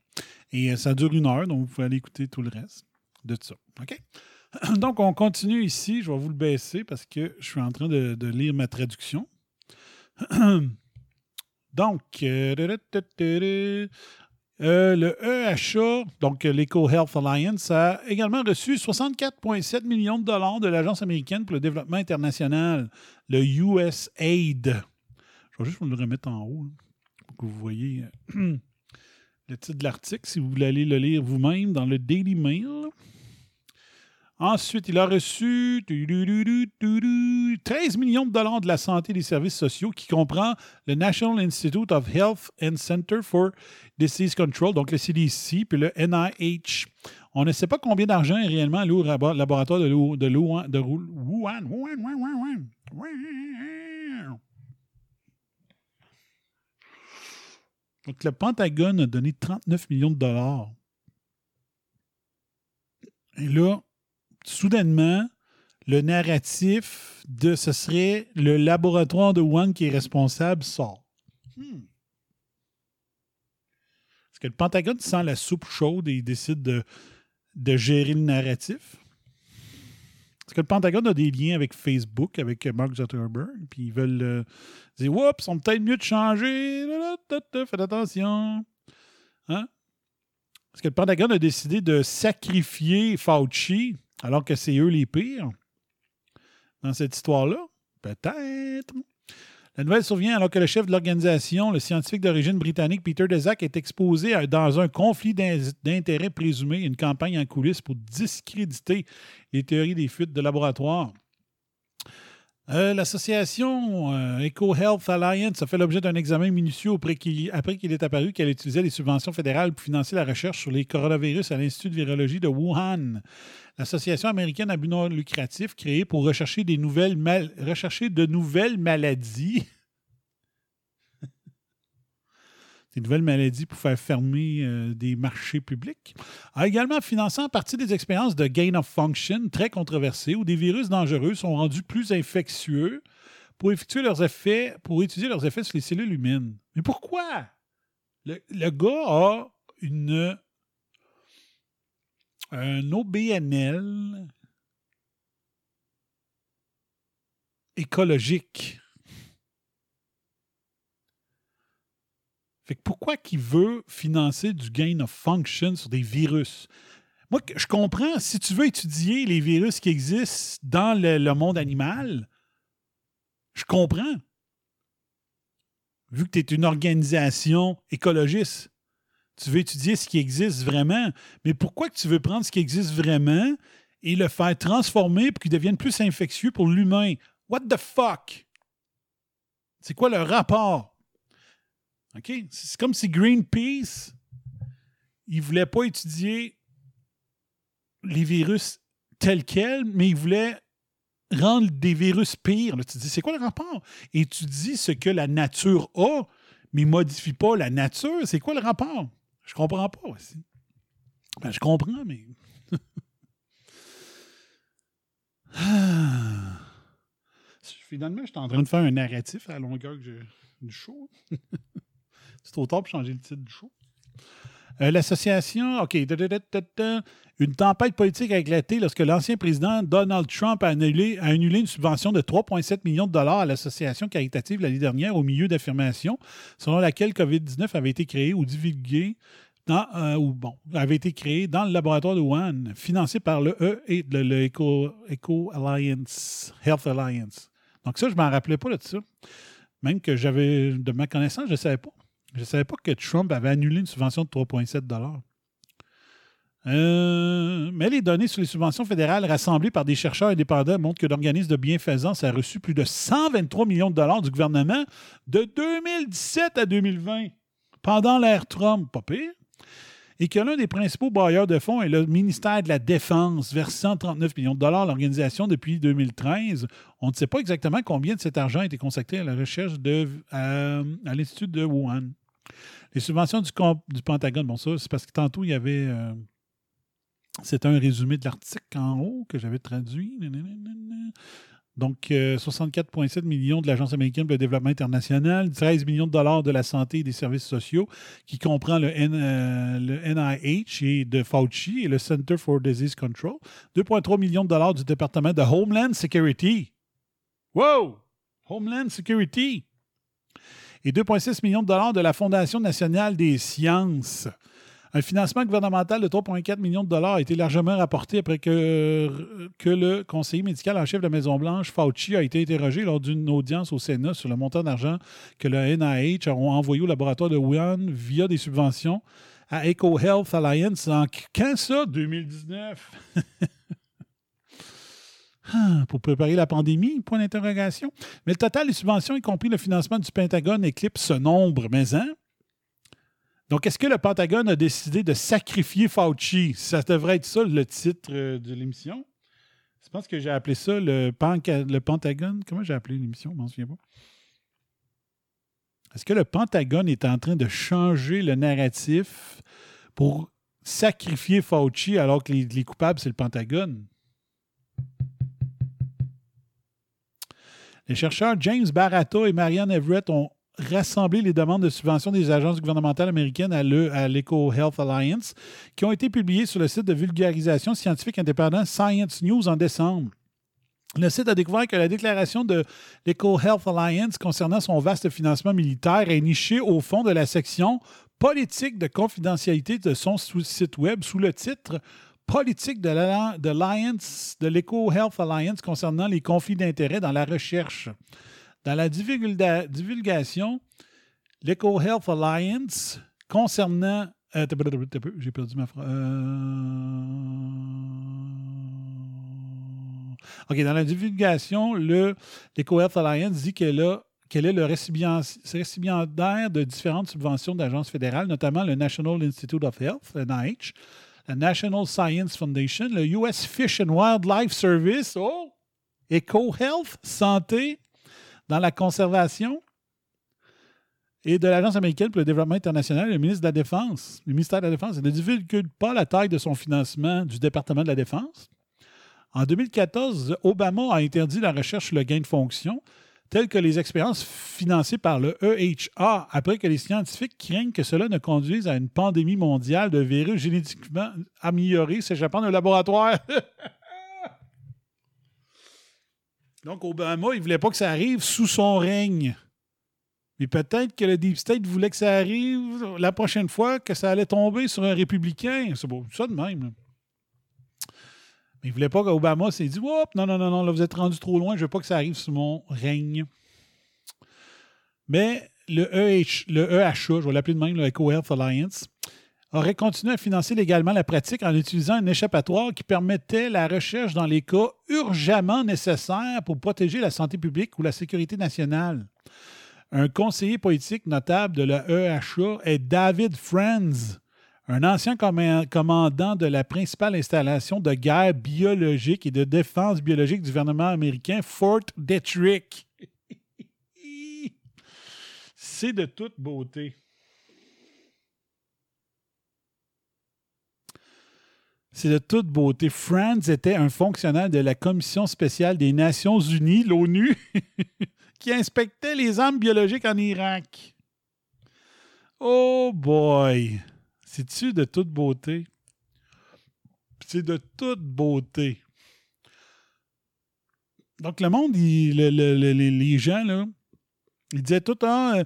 Et euh, ça dure une heure, donc vous pouvez aller écouter tout le reste de ça. OK? [CLEARS THROAT] Donc, on continue ici. Je vais vous le baisser parce que je suis en train de, lire ma traduction. [CLEARS THROAT] Donc, euh, euh, le EHA, donc l'Eco Health Alliance, a également reçu 64,7 millions de dollars de l'Agence américaine pour le développement international, le USAID. Je vais juste vous le remettre en haut là, pour que vous voyez euh, [CLEARS THROAT] le titre de l'article si vous voulez aller le lire vous-même dans le Daily Mail. Ensuite, il a reçu 13 millions de dollars de la santé et des services sociaux qui comprend le National Institute of Health and Center for Disease Control, donc le CDC, puis le NIH. On ne sait pas combien d'argent est réellement alloué au laboratoire de, de, de Wuhan. Wuhan, Wuhan, Wuhan. Donc, le Pentagone a donné 39 millions de dollars. Et là, soudainement, le narratif de ce serait le laboratoire de Wuhan qui est responsable sort. Hmm. Est-ce que le Pentagone sent la soupe chaude et il décide de, de gérer le narratif? Est-ce que le Pentagone a des liens avec Facebook, avec Mark Zuckerberg, puis ils veulent euh, dire Oups, ils sont peut-être mieux de changer. Faites attention. Hein? Est-ce que le Pentagone a décidé de sacrifier Fauci alors que c'est eux les pires dans cette histoire-là? Peut-être. La nouvelle survient alors que le chef de l'organisation, le scientifique d'origine britannique Peter Daszak, est exposé dans un conflit d'in- d'intérêts présumé, une campagne en coulisses pour discréditer les théories des fuites de laboratoire. Euh, L'association euh, Eco Health Alliance a fait l'objet d'un examen minutieux après qu'il est apparu qu'elle utilisait les subventions fédérales pour financer la recherche sur les coronavirus à l'Institut de virologie de Wuhan. L'association américaine à but non lucratif créée pour rechercher de nouvelles maladies. Des nouvelles maladies pour faire fermer euh, des marchés publics, a également financé en partie des expériences de gain of function très controversées où des virus dangereux sont rendus plus infectieux pour effectuer leurs effets, pour étudier leurs effets sur les cellules humaines. Mais pourquoi? Le, gars a une un OBNL écologique. Fait que pourquoi qu'il veut financer du gain of function sur des virus? Moi, je comprends, si tu veux étudier les virus qui existent dans le, le monde animal, je comprends. Vu que tu es une organisation écologiste, tu veux étudier ce qui existe vraiment. Mais pourquoi que tu veux prendre ce qui existe vraiment et le faire transformer pour qu'il devienne plus infectieux pour l'humain? What the fuck? C'est quoi le rapport? OK? C'est comme si Greenpeace, il voulait pas étudier les virus tels quels, mais il voulait rendre des virus pires. Tu te dis, c'est quoi le rapport? Et tu dis ce que la nature a, mais modifie pas la nature. C'est quoi le rapport? Je comprends pas aussi. Ben, je comprends, mais. [SIGHS] Finalement, je suis en train de faire un narratif à la longueur que je- du show. [LAUGHS] C'est trop tard pour changer le titre du show. Euh, L'association, OK. Une tempête politique a éclaté lorsque l'ancien président Donald Trump a annulé, une subvention de 3,7 millions de dollars à l'association caritative l'année dernière au milieu d'affirmations selon laquelle COVID-19 avait été créé ou divulgué dans, euh, ou bon, avait été créé dans le laboratoire de Wuhan, financé par le E et le, Eco Alliance, Health Alliance. Donc ça, je ne m'en rappelais pas de ça. Même que j'avais, de ma connaissance, je ne savais pas. Je ne savais pas que Trump avait annulé une subvention de 3,7 euh, mais les données sur les subventions fédérales rassemblées par des chercheurs indépendants montrent que l'organisme de bienfaisance a reçu plus de 123 millions de dollars du gouvernement de 2017 à 2020, pendant l'ère Trump, pas pire, et que l'un des principaux bailleurs de fonds est le ministère de la Défense, versant 39 millions de dollars à l'organisation depuis 2013. On ne sait pas exactement combien de cet argent a été consacré à la recherche de, à, à l'Institut de Wuhan. Les subventions du, Pentagone, bon, ça, c'est parce que tantôt, il y avait. euh, c'est un résumé de l'article en haut que j'avais traduit. Donc, euh, 64,7 millions de l'Agence américaine pour le développement international, 13 millions de dollars de la santé et des services sociaux, qui comprend le, euh, le NIH et de Fauci et le Center for Disease Control, 2,3 millions de dollars du département de Homeland Security. Wow! Homeland Security. Et 2,6 millions de dollars de la Fondation nationale des sciences. Un financement gouvernemental de 3,4 millions de dollars a été largement rapporté après que, que le conseiller médical en chef de la Maison-Blanche, Fauci, a été interrogé lors d'une audience au Sénat sur le montant d'argent que le NIH a envoyé au laboratoire de Wuhan via des subventions à EcoHealth Alliance en quand ça? 2019. [LAUGHS] Ah, pour préparer la pandémie, point d'interrogation. Mais le total des subventions, y compris le financement du Pentagone, éclipse ce nombre, mais hein? Donc, est-ce que le Pentagone a décidé de sacrifier Fauci? Ça devrait être ça le titre euh, de l'émission. Je pense que j'ai appelé ça le, Pentagone. Comment j'ai appelé l'émission? Je m'en souviens pas. Est-ce que le Pentagone est en train de changer le narratif pour sacrifier Fauci alors que les coupables, c'est le Pentagone? Les chercheurs James Baratta et Marianne Everett ont rassemblé les demandes de subvention des agences gouvernementales américaines à l'Eco Health Alliance, qui ont été publiées sur le site de vulgarisation scientifique indépendant Science News en décembre. Le site a découvert que la déclaration de l'Eco Health Alliance concernant son vaste financement militaire est nichée au fond de la section politique de confidentialité de son site Web sous le titre politique de l'Alliance, de l'Eco Health Alliance concernant les conflits d'intérêts dans la recherche. Dans la divulgation, l'Eco Health Alliance concernant. Euh, j'ai perdu ma phrase. Euh, OK, dans la divulgation, l'Eco Health Alliance dit qu'elle est le récipiendaire de différentes subventions d'agences fédérales, notamment le National Institute of Health, NIH, la National Science Foundation, le US Fish and Wildlife Service, oh, EcoHealth, Santé, dans la conservation, et de l'Agence américaine pour le développement international, le ministre de la Défense, le ministère de la Défense, ne divulgue pas la taille de son financement du département de la Défense. En 2014, Obama a interdit la recherche sur le gain de fonction, telles que les expériences financées par le EHA, après que les scientifiques craignent que cela ne conduise à une pandémie mondiale de virus génétiquement améliorés s'échappant d'un laboratoire. [LAUGHS] Donc, Obama, il ne voulait pas que ça arrive sous son règne. Mais peut-être que le Deep State voulait que ça arrive la prochaine fois, que ça allait tomber sur un républicain. C'est bon, ça de même. Il ne voulait pas qu'Obama s'est dit non, non, non, non, là, vous êtes rendu trop loin, je ne veux pas que ça arrive sous mon règne. Mais le, EH, le EHA, je vais l'appeler de même, le Eco Health Alliance, aurait continué à financer légalement la pratique en utilisant un échappatoire qui permettait la recherche dans les cas urgemment nécessaires pour protéger la santé publique ou la sécurité nationale. Un conseiller politique notable de la EHA est David Friends, un ancien commandant de la principale installation de guerre biologique et de défense biologique du gouvernement américain, Fort Detrick. C'est de toute beauté. C'est de toute beauté. Franz était un fonctionnaire de la Commission spéciale des Nations Unies, l'ONU, [LAUGHS] qui inspectait les armes biologiques en Irak. Oh boy! C'est-tu de toute beauté? C'est de toute beauté. Donc, le monde, les gens, ils disaient tout le temps,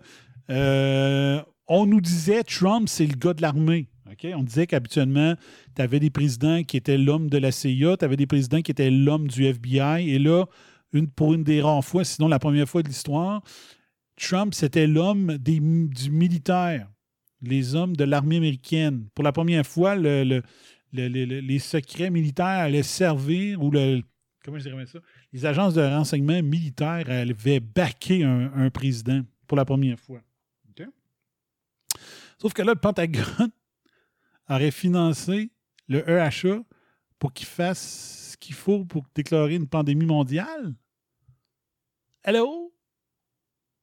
euh, on nous disait Trump, c'est le gars de l'armée. On disait qu'habituellement, tu avais des présidents qui étaient l'homme de la CIA, tu avais des présidents qui étaient l'homme du FBI, et là, pour une des rares fois, sinon la première fois de l'histoire, Trump, c'était l'homme du militaire les hommes de l'armée américaine. Pour la première fois, le, les secrets militaires allaient servir, ou le, comment je dirais ça, les agences de renseignement militaires avaient baqué un, président pour la première fois. Sauf que là, le Pentagone [LAUGHS] aurait financé le EHA pour qu'il fasse ce qu'il faut pour déclarer une pandémie mondiale. Hello?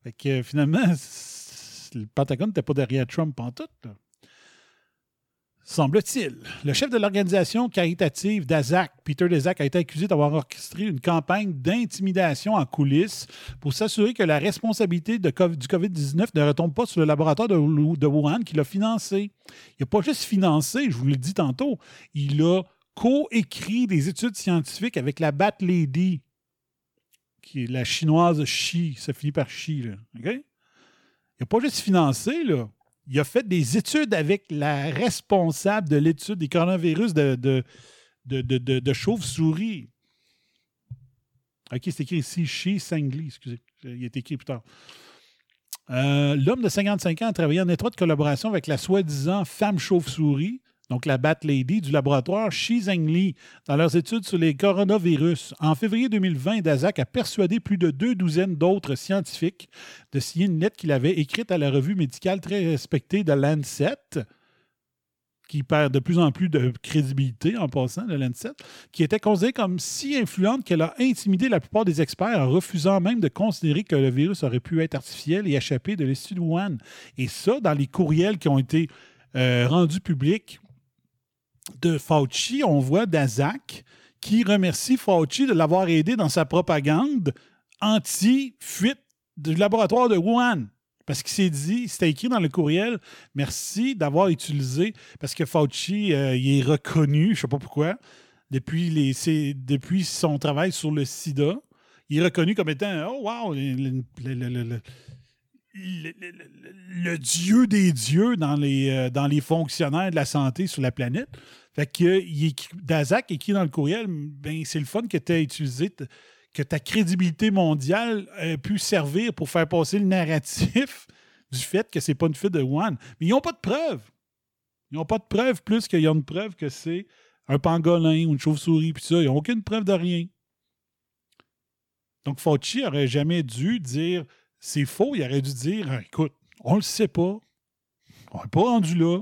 Fait que finalement, le Pentagone n'était pas derrière Trump en tout. Semble-t-il. Le chef de l'organisation caritative d'Azak, Peter Dezak, a été accusé d'avoir orchestré une campagne d'intimidation en coulisses pour s'assurer que la responsabilité du COVID-19 ne retombe pas sur le laboratoire de, de Wuhan qui l'a financé. Il n'a pas juste financé, je vous l'ai dit tantôt, il a co-écrit des études scientifiques avec la Bat Lady, qui est la chinoise Xi, ça finit par Xi. Là. Il n'a pas juste financé, là. Il a fait des études avec la responsable de l'étude des coronavirus de, de, de, de, chauve-souris. OK, c'est écrit ici, chez Sangli, excusez. Il est écrit plus tard. Euh, L'homme de 55 ans a travaillé en étroite collaboration avec la soi-disant femme chauve-souris donc la Bat Lady du laboratoire Shi Zhengli, dans leurs études sur les coronavirus. En février 2020, Dazak a persuadé plus de deux douzaines d'autres scientifiques de signer une lettre qu'il avait écrite à la revue médicale très respectée de Lancet, qui perd de plus en plus de crédibilité en passant, de Lancet, qui était considérée comme si influente qu'elle a intimidé la plupart des experts en refusant même de considérer que le virus aurait pu être artificiel et échapper de l'Institut de Wuhan. Et ça, dans les courriels qui ont été euh, rendus publics de Fauci, on voit Dazak qui remercie Fauci de l'avoir aidé dans sa propagande anti-fuite du laboratoire de Wuhan. Parce qu'il s'est dit, c'était écrit dans le courriel, merci d'avoir utilisé, parce que Fauci, euh, il est reconnu, je ne sais pas pourquoi, depuis, son travail sur le sida, il est reconnu comme étant, oh wow, dieu des dieux dans les, euh, dans les fonctionnaires de la santé sur la planète. Fait que il Dazak écrit dans le courriel, ben, c'est le fun que tu as utilisé, que ta crédibilité mondiale a pu servir pour faire passer le narratif [LAUGHS] du fait que c'est pas une fuite de One. Mais ils n'ont pas de preuves. Ils n'ont pas de preuves plus qu'il y a une preuve que c'est un pangolin ou une chauve-souris, puis ça. Ils n'ont aucune preuve de rien. Donc Fauci aurait jamais dû dire c'est faux. Il aurait dû dire écoute, on le sait pas. On n'est pas rendu là.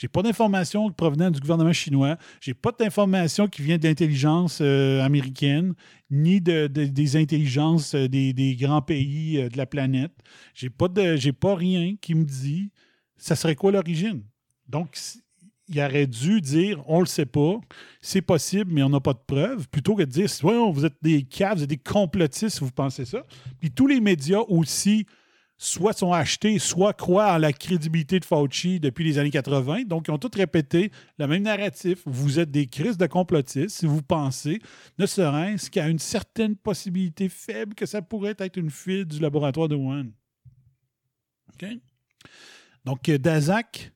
J'ai pas d'informations provenant du gouvernement chinois. J'ai pas d'informations qui viennent de l'intelligence euh, américaine, ni de, des intelligences euh, des, grands pays euh, de la planète. J'ai pas pas rien qui me dit ça serait quoi l'origine? Donc, il aurait dû dire on le sait pas, c'est possible, mais on n'a pas de preuves, plutôt que de dire vous êtes des caves, vous êtes des complotistes si vous pensez ça. Puis tous les médias aussi, soit sont achetés, soit croient en la crédibilité de Fauci depuis les années 80. Donc, ils ont tous répété le même narratif. Vous êtes des crises de complotistes si vous pensez, ne serait-ce qu'à une certaine possibilité faible que ça pourrait être une fuite du laboratoire de Wuhan. OK? Donc, Dazak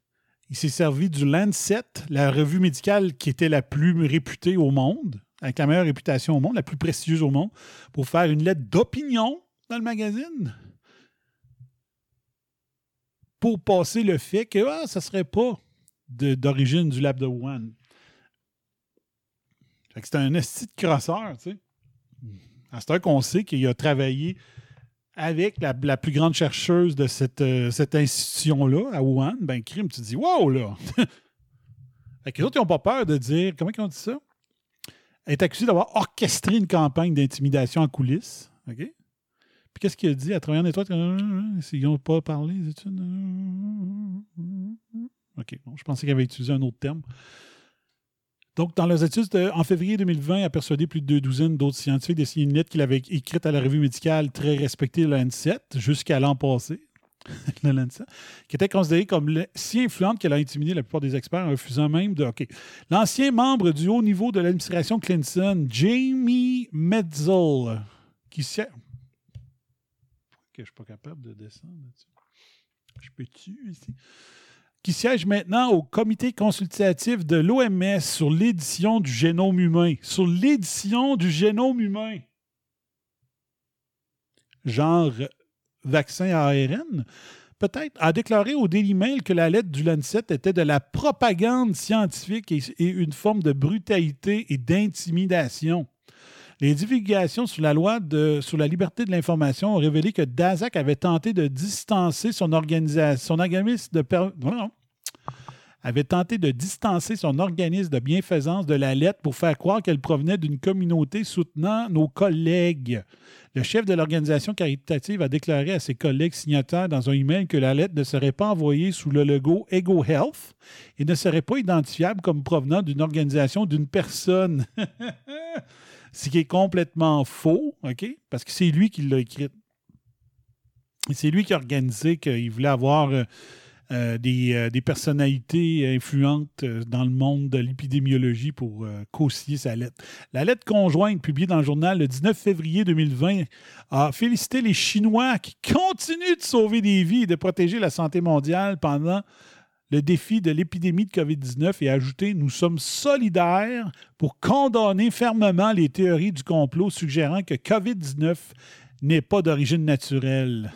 il s'est servi du Lancet, la revue médicale qui était la plus réputée au monde, avec la meilleure réputation au monde, la plus prestigieuse au monde, pour faire une lettre d'opinion dans le magazine. Pour passer le fait que ah, ça ne serait pas d'origine du lab de Wuhan. C'est un esti de crosseur, tu sais. C'est un qu'on sait qu'il a travaillé avec la, plus grande chercheuse de cette, euh, institution-là, à Wuhan, ben, crime, tu te dis, wow, là! [LAUGHS] fait les autres, ils n'ont pas peur de dire, comment ils ont dit ça? Elle est accusée d'avoir orchestré une campagne d'intimidation en coulisses. OK? Puis qu'est-ce qu'il a dit à travers les étoile? Ils n'ont pas parlé des. OK, bon, je pensais qu'il avait utilisé un autre terme. Donc, dans leurs études, en février 2020, il a persuadé plus de deux douzaines d'autres scientifiques de signer une lettre qu'il avait écrite à la revue médicale très respectée, Lancet, jusqu'à l'an passé, [LAUGHS] Lancet, qui était considérée comme si influente qu'elle a intimidé la plupart des experts en refusant même de. OK. L'ancien membre du haut niveau de l'administration Clinton, Jamie Metzel, qui siège. que je ne suis pas capable de descendre là-dessus. Je peux-tu ici? Qui siège maintenant au comité consultatif de l'OMS sur l'édition du génome humain. Sur l'édition du génome humain. Genre vaccin à ARN, peut-être, a déclaré au Daily Mail que la lettre du Lancet était de la propagande scientifique et, une forme de brutalité et d'intimidation. Les divulgations sur la loi de, sur la liberté de l'information ont révélé que Dazak avait tenté de distancer son organisation, son organisme de avait tenté de distancer son organisme de bienfaisance de la lettre pour faire croire qu'elle provenait d'une communauté soutenant nos collègues. Le chef de l'organisation caritative a déclaré à ses collègues signataires dans un email que la lettre ne serait pas envoyée sous le logo Ego Health et ne serait pas identifiable comme provenant d'une organisation d'une personne. [LAUGHS] Ce qui est complètement faux, OK? Parce que c'est lui qui l'a écrite. C'est lui qui a organisé qu'il voulait avoir. Euh, euh, des, euh, des personnalités influentes dans le monde de l'épidémiologie pour euh, co-signer sa lettre. La lettre conjointe publiée dans le journal le 19 février 2020 a félicité les Chinois qui continuent de sauver des vies et de protéger la santé mondiale pendant le défi de l'épidémie de COVID-19 et ajouté Nous sommes solidaires pour condamner fermement les théories du complot suggérant que COVID-19 n'est pas d'origine naturelle.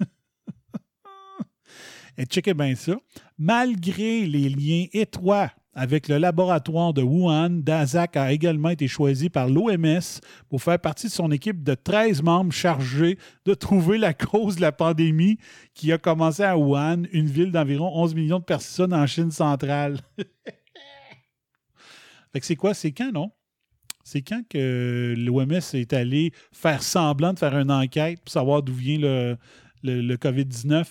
[LAUGHS] Et checkez bien ça. Malgré les liens étroits avec le laboratoire de Wuhan, Dazak a également été choisi par l'OMS pour faire partie de son équipe de 13 membres chargés de trouver la cause de la pandémie qui a commencé à Wuhan, une ville d'environ 11 millions de personnes en Chine centrale. [LAUGHS] c'est quoi? C'est quand, non? C'est quand que l'OMS est allé faire semblant de faire une enquête pour savoir d'où vient le, le COVID-19?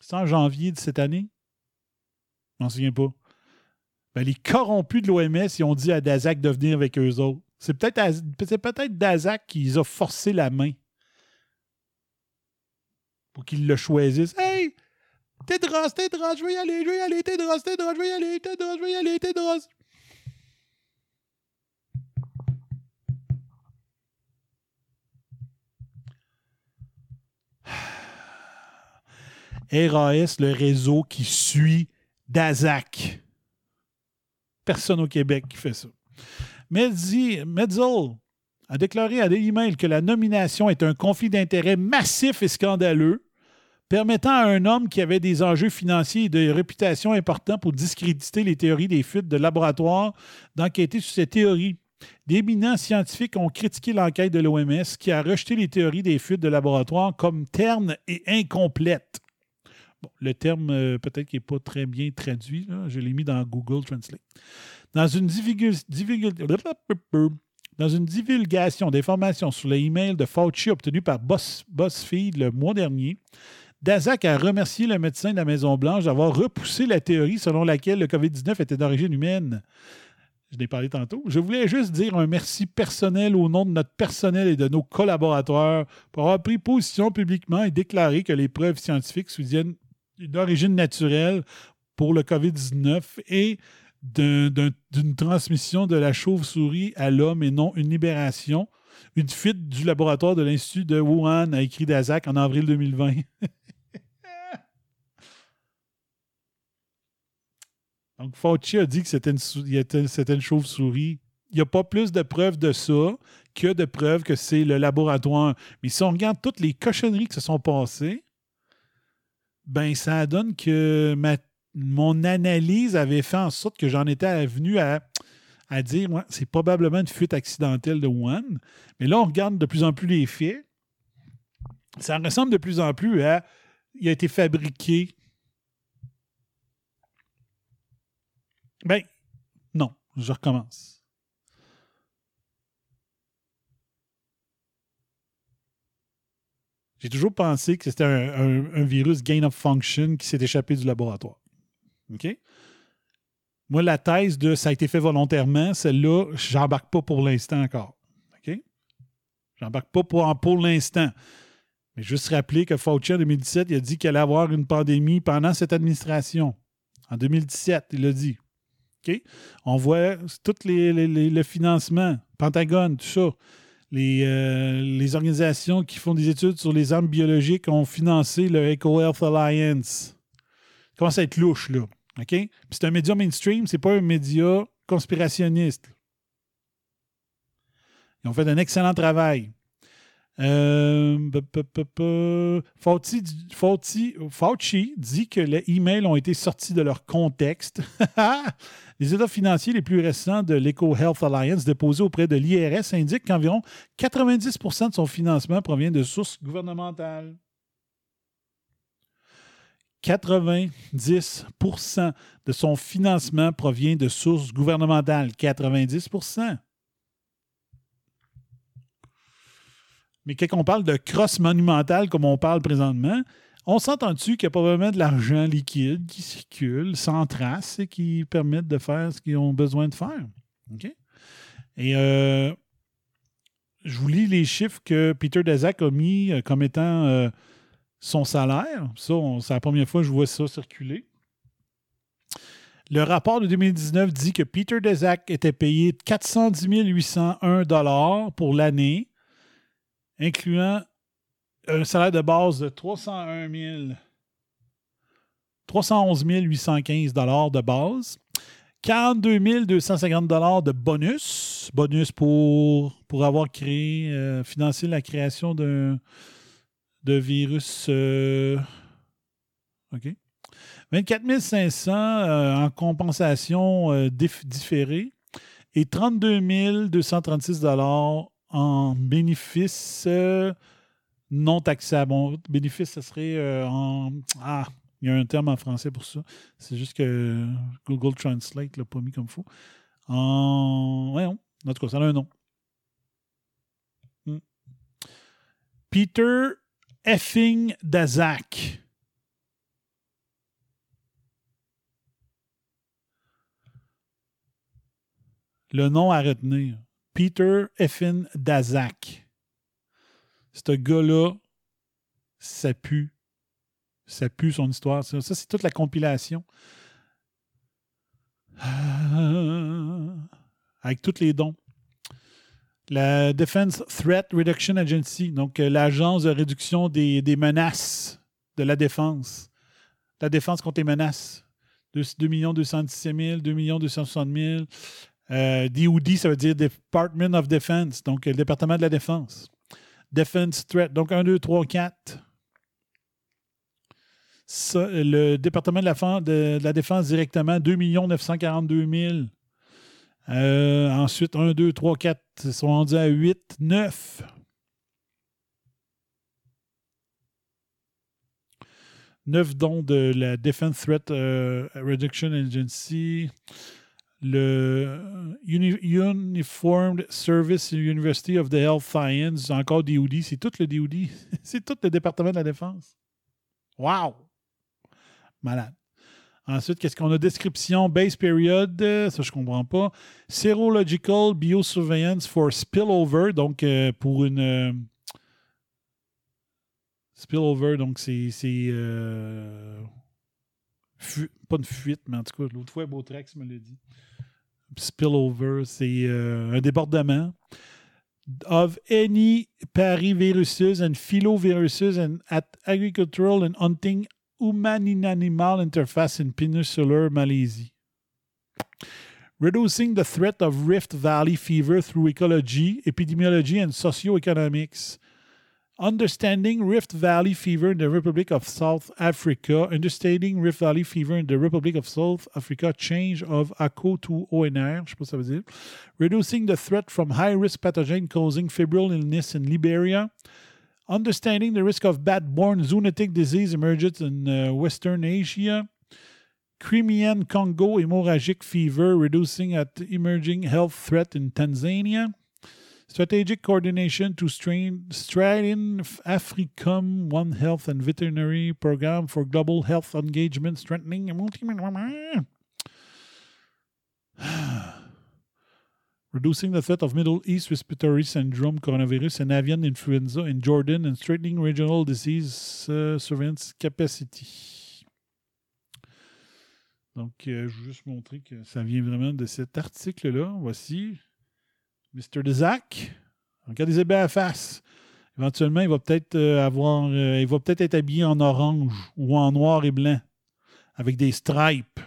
C'est en janvier de cette année? Je m'en souviens pas. Ben, les corrompus de l'OMS, ils ont dit à Dazak de venir avec eux autres. C'est peut-être peut-être Dazak qui les a forcé la main pour qu'ils le choisissent. Hey! Tédros, Tédros, je veux y aller, je veux y aller, Tédros, Tédros, je veux y aller, Tédros, je veux y aller, Tédros. RAS, [SIGHS] le réseau qui suit Dazak. Personne au Québec qui fait ça. Medzi, a déclaré à Daily Mail que la nomination est un conflit d'intérêts massif et scandaleux, permettant à un homme qui avait des enjeux financiers et de réputation importants pour discréditer les théories des fuites de laboratoire d'enquêter sur ces théories. D'éminents scientifiques ont critiqué l'enquête de l'OMS qui a rejeté les théories des fuites de laboratoire comme ternes et incomplètes. Bon, le terme, euh, peut-être qu'il n'est pas très bien traduit. Je l'ai mis dans Google Translate. Dans une, divulgation d'informations sur les emails de Fauci obtenus par Buzz- BuzzFeed le mois dernier, Dazak a remercié le médecin de la Maison-Blanche d'avoir repoussé la théorie selon laquelle le COVID-19 était d'origine humaine. Je l'ai parlé tantôt. Je voulais juste dire un merci personnel au nom de notre personnel et de nos collaborateurs pour avoir pris position publiquement et déclaré que les preuves scientifiques soutiennent une origine naturelle pour le COVID-19 et d'un- d'un- d'une transmission de la chauve-souris à l'homme et non une libération. Une fuite du laboratoire de l'Institut de Wuhan, a écrit Dazak en avril 2020. [LAUGHS] Donc, Fauci a dit que c'était une, une chauve-souris. Il n'y a pas plus de preuves de ça que de preuves que c'est le laboratoire. Mais si on regarde toutes les cochonneries qui se sont passées, ben ça donne que ma- mon analyse avait fait en sorte que j'en étais venu à, dire c'est probablement une fuite accidentelle de Wuhan. Mais là, on regarde de plus en plus les faits. Ça ressemble de plus en plus à il a été fabriqué. Ben, non, je recommence. J'ai toujours pensé que c'était un, virus gain of function qui s'est échappé du laboratoire. OK? Moi, la thèse de ça a été fait volontairement, celle-là, j'embarque pas pour l'instant encore. OK? J'embarque pas pour, pour l'instant. Mais juste rappeler que Fauci, en 2017, il a dit qu'il allait avoir une pandémie pendant cette administration. En 2017, il l'a dit. OK? On voit tout les- les- le financement, Pentagone, tout ça. Les, euh, les organisations qui font des études sur les armes biologiques ont financé le EcoHealth Alliance. Ça commence à être louche, là. OK? C'est un média mainstream, c'est pas un média conspirationniste. Ils ont fait un excellent travail. Euh, Fauci, Fauci- Fauci dit que les emails ont été sortis de leur contexte. [LAUGHS] les états financiers les plus récents de l'EcoHealth Alliance déposés auprès de l'IRS indiquent qu'environ 90% de son financement provient de sources gouvernementales. 90% de son financement provient de sources gouvernementales. 90% Mais quand on parle de crosse monumentale comme on parle présentement, on s'entend-tu qu'il y a probablement de l'argent liquide qui circule sans trace et qui permettent de faire ce qu'ils ont besoin de faire? Et euh, je vous lis les chiffres que Peter Daszak a mis euh, comme étant euh, son salaire. Ça, c'est la première fois que je vois ça circuler. Le rapport de 2019 dit que Peter Deszak était payé 410 801 dollars pour l'année, incluant un salaire de base de 301 000 311 815 dollars de base, 42 250 dollars de bonus, bonus pour, pour avoir créé, euh, financé la création d'un de virus. euh, OK. 24 500 euh, en compensation euh, dif- différée et 32 236 dollars en bénéfices euh, non taxables. Bon, bénéfice, ce serait euh, en. Ah, il y a un terme en français pour ça. C'est juste que Google Translate l'a pas mis comme il faut. En. Voyons. En tout cas, ça a un nom. Hmm. Peter Effing Daszak. Le nom à retenir. Peter Effin Daszak. Ce gars-là, ça pue. Ça pue son histoire. Ça, c'est toute la compilation. Ah. Avec tous les dons. La Defense Threat Reduction Agency, donc euh, l'agence de réduction des, menaces de la défense. La défense contre les menaces. 2, 2 217 000, 2 260 000. Euh, DOD, ça veut dire Department of Defense, donc euh, le département de la défense. Defense Threat, donc 1, 2, 3, 4. Ça, euh, le département de la, défense directement, 2 942 000. Euh, ensuite, 1, 2, 3, 4, ils sont rendus à 8, 9. Neuf dons de la Defense Threat euh, Reduction Agency. Le Uni- Uniformed Service University of the Health Science, encore DOD, c'est tout le DOD. [LAUGHS] c'est tout le département de la défense. Wow! Malade. Ensuite, qu'est-ce qu'on a? Description, base period, euh, ça je comprends pas. Serological Biosurveillance for Spillover, donc euh, pour une. euh, spillover, donc c'est. Pas une fuite, mais en tout cas, l'autre fois, Beautrex me l'a dit. Spillover, c'est euh, un débordement of any pariviruses and filoviruses and at agricultural and hunting human-animal interface in Peninsular Malaysia. Reducing the threat of Rift Valley fever through ecology, epidemiology, and socioeconomics. Understanding Rift Valley fever in the Republic of South Africa. Understanding Rift Valley fever in the Republic of South Africa. Change of ACO to ONR. Je sais pas ça veut dire. Reducing the threat from high-risk pathogen causing febrile illness in Liberia. Understanding the risk of bat-borne zoonotic disease emerges in uh, Western Asia. Crimean Congo hemorrhagic fever reducing at emerging health threat in Tanzania. Strategic coordination to Strain Africum One Health and Veterinary Program for Global Health Engagement Strengthening. [SIGHS] Reducing the threat of Middle East respiratory syndrome, coronavirus, and avian influenza in Jordan, and strengthening regional disease uh, surveillance capacity. Donc, euh, je vais juste montrer que ça vient vraiment de cet article-là. Voici Mr. Dezak. Regardez bien la face. Éventuellement, il va peut-être euh, avoir. euh, il va peut-être être habillé en orange ou en noir et blanc avec des stripes.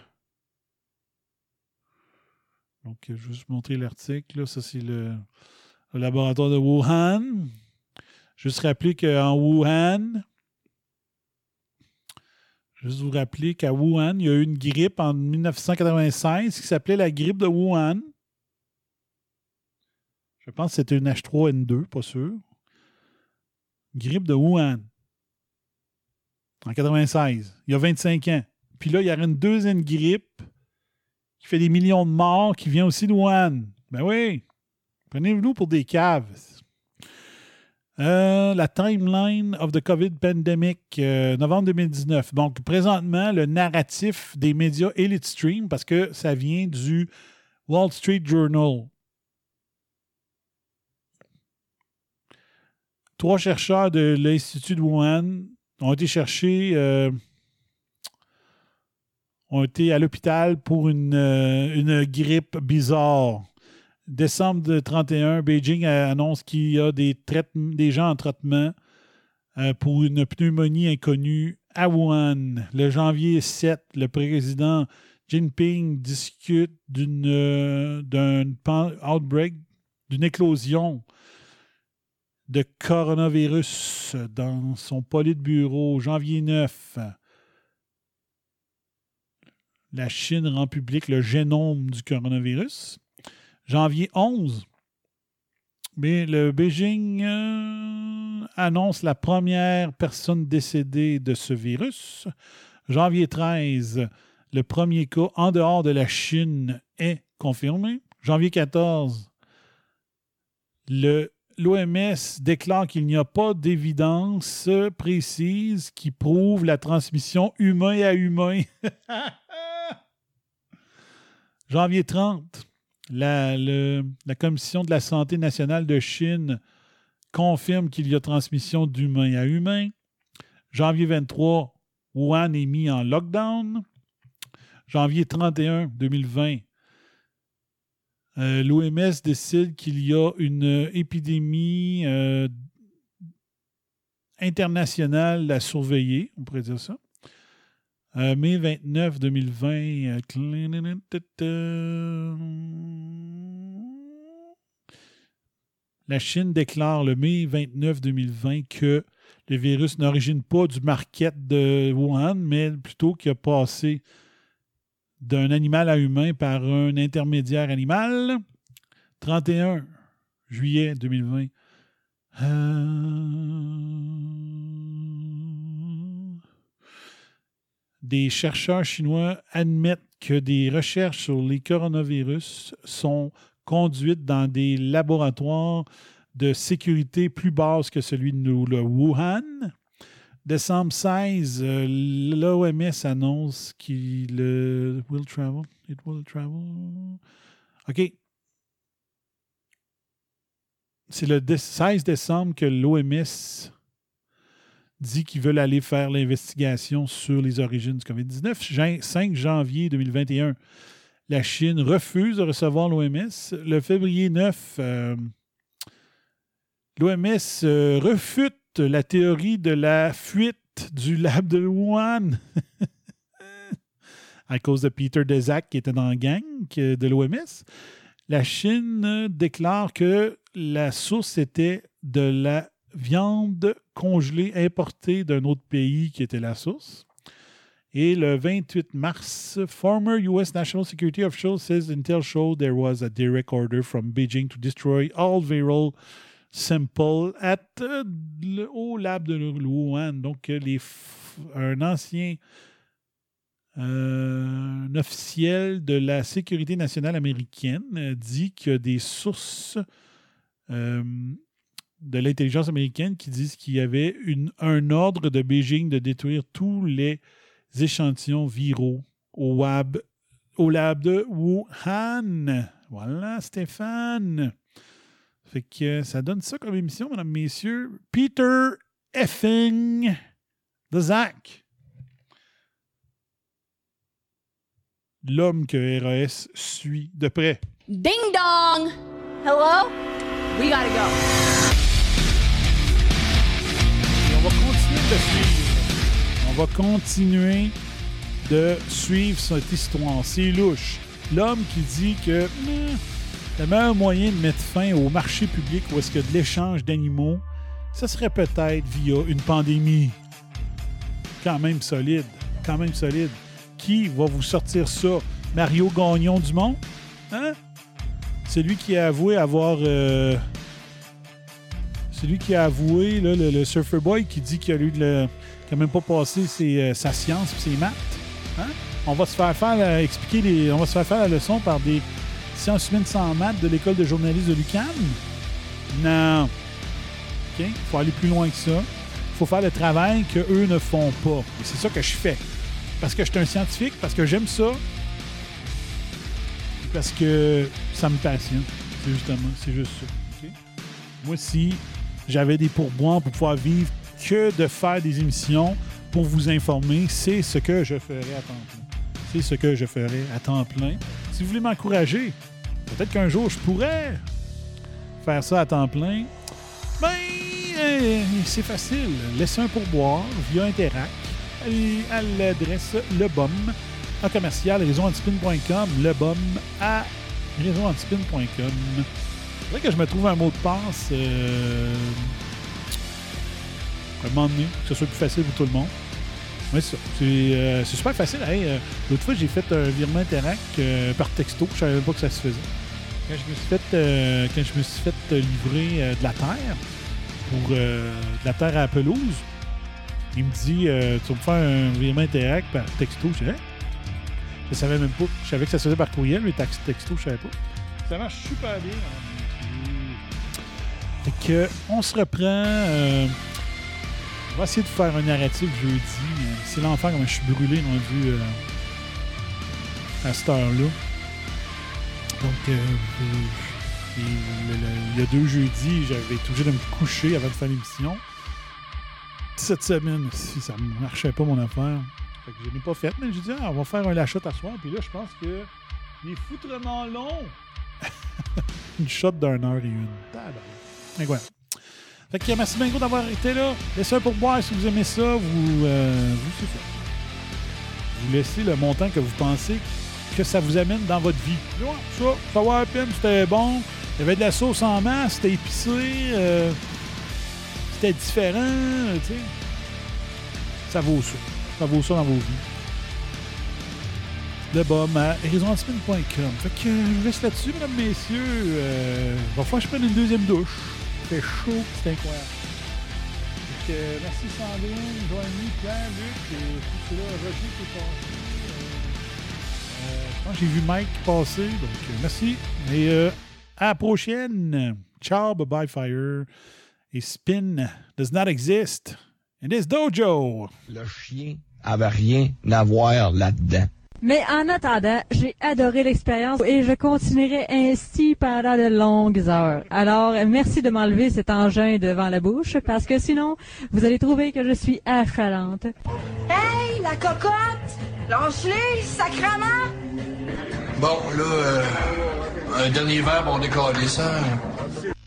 Donc, je vais juste montrer l'article. Ça, c'est le, le laboratoire de Wuhan. Juste rappeler qu'en Wuhan, juste vous rappeler qu'à Wuhan, il y a eu une grippe en 1996 qui s'appelait la grippe de Wuhan. Je pense que c'était une H3N2, pas sûr. Grippe de Wuhan. En 96, il y a 25 ans. Puis là, il y aurait une deuxième grippe qui fait des millions de morts, qui vient aussi de Wuhan. Ben oui. Prenez-nous pour des caves. Euh, la timeline of the COVID pandemic, euh, novembre 2019. Donc, présentement, le narratif des médias Elite Stream, parce que ça vient du Wall Street Journal. Trois chercheurs de l'Institut de Wuhan ont été cherchés, euh, ont été à l'hôpital pour une, euh, grippe bizarre. Décembre de 31, Beijing annonce qu'il y a des, des gens en traitement euh, pour une pneumonie inconnue à Wuhan. Le janvier 7, le président Jinping discute d'une d'un outbreak, d'une éclosion de coronavirus dans son bureau. Janvier 9, la Chine rend public le génome du coronavirus. Janvier 11, mais le Beijing euh, annonce la première personne décédée de ce virus. Janvier 13, le premier cas en dehors de la Chine est confirmé. Janvier 14, l'OMS déclare qu'il n'y a pas d'évidence précise qui prouve la transmission humain à humain. [LAUGHS] Janvier 30, la, Commission de la santé nationale de Chine confirme qu'il y a transmission d'humain à humain. Janvier 23, Wuhan est mis en lockdown. Janvier 31, 2020, euh, l'OMS décide qu'il y a une épidémie euh, internationale à surveiller, on pourrait dire ça. Euh, mai 29, 2020. la Chine déclare le mai 29, 2020 que le virus n'origine pas du market de Wuhan, mais plutôt qu'il a passé d'un animal à humain par un intermédiaire animal. 31 juillet 2020. des chercheurs chinois admettent que des recherches sur les coronavirus sont conduites dans des laboratoires de sécurité plus basse que celui de nous, le Wuhan. Décembre 16, euh, l'OMS annonce qu'il will travel. It will travel. OK. C'est le 16 décembre que l'OMS dit qu'ils veulent aller faire l'investigation sur les origines du COVID-19. 5 janvier 2021, la Chine refuse de recevoir l'OMS. Le février 9, euh, l'OMS euh, refute la théorie de la fuite du lab de Wuhan [LAUGHS] à cause de Peter Deszak qui était dans la gang de l'OMS. La Chine déclare que la source était de la viande congelée importée d'un autre pays qui était la source. Et le 28 mars, former US National Security official says Intel showed there was a direct order from Beijing to destroy all viral samples at le, au lab de Wuhan. Donc, les, un ancien euh, officiel de la sécurité nationale américaine dit qu'il y a des sources euh, de l'intelligence américaine qui disent qu'il y avait un ordre de Beijing de détruire tous les échantillons viraux au, web, au lab de Wuhan. Voilà, Stéphane. Fait que ça donne ça comme émission, mesdames, messieurs. Peter Effing de Zach. L'homme que RAS suit de près. Ding dong! Hello? We gotta go. on va continuer de suivre. On va continuer de suivre cette histoire. C'est louche. L'homme qui dit que le meilleur moyen de mettre fin au marché public où est-ce que de l'échange d'animaux, ce serait peut-être via une pandémie. Quand même solide. Quand même solide. Qui va vous sortir ça? Mario Gagnon du Monde? Hein? Celui qui a avoué avoir euh, c'est lui qui a avoué, le, Surfer Boy, qui dit qu'il a, eu n'a même pas passé euh, sa science et ses maths. Hein? On va se faire faire expliquer les, on va se faire faire la leçon par des sciences humaines sans maths de l'école de journalisme de l'UQAM. Non. Il faut aller plus loin que ça. Il faut faire le travail qu'eux ne font pas. Et c'est ça que je fais. Parce que je suis un scientifique, parce que j'aime ça, parce que ça me passionne. C'est justement, c'est juste ça. Moi, si j'avais des pourboires pour pouvoir vivre que de faire des émissions pour vous informer. C'est ce que je ferai à temps plein. C'est ce que je ferai à temps plein. Si vous voulez m'encourager, peut-être qu'un jour je pourrais faire ça à temps plein. Ben, euh, c'est facile. Laissez un pourboire via Interac Allez à l'adresse lebom à commercial réseauantispin.com lebom à réseauantispin.com faudrait que je me trouve un mot de passe euh, à un moment donné, que ce soit plus facile pour tout le monde. Oui, c'est ça. C'est euh, c'est super facile. Hey, euh, L'autre fois, j'ai fait un virement Interac euh, par texto. Je savais même pas que ça se faisait. Quand je me suis fait, quand je me suis fait livrer de la terre, pour euh, de la terre à la pelouse, il me dit Tu vas me faire un virement Interac par texto. Je dis, Hein? Je savais même pas. Je savais que ça se faisait par courriel, mais texto, je savais pas. Ça marche super bien. Fait que, on se reprend. Va essayer de faire un narratif jeudi. C'est l'enfer comme je suis brûlé rendu euh, à cette heure-là. Donc, euh, le- le- il y a deux jeudis, j'avais été obligé de me coucher avant de faire l'émission. Cette semaine, si ça ne marchait pas mon affaire. Fait que je n'ai pas fait, mais j'ai dit, ah, on va faire un lachat à soir. Puis là, je pense que il est foutrement long. [LAUGHS] une shot d'une heure et une. Tabarnak. Fait que merci bien d'avoir été là. Laissez un pourboire si vous aimez ça. Vous, euh, vous. Vous laissez le montant que vous pensez que ça vous amène dans votre vie. Ouais, ça, ça va à peine, c'était bon. Il y avait de la sauce en masse, c'était épicé, euh, c'était différent, tu sais. Ça vaut ça. Ça vaut ça dans vos vies. Le bum à horizonspin.com. Fait que je vous laisse là-dessus, mesdames, messieurs. Euh, va falloir que je prenne une deuxième douche. Fait chaud, c'est incroyable. Que, euh, merci Sandrine, Joanie, Pierre, Luc, et tout cela, Roger qui est passé. Euh, euh, je pense que j'ai vu Mike passer, donc euh, merci. Et à la prochaine. Ciao, bye bye, fire. Et spin does not exist in this dojo. Le chien avait rien à voir là-dedans. Mais en attendant, j'ai adoré l'expérience et je continuerai ainsi pendant de longues heures. Alors, merci de m'enlever cet engin devant la bouche parce que sinon, vous allez trouver que je suis affalante. Hey, la cocotte! Lâche-les, sacrement! Bon, là, euh, un dernier verre, on décolle ça.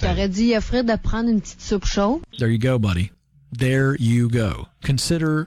J'aurais dit à Fred de prendre une petite soupe chaude. There you go, buddy. There you go. Consider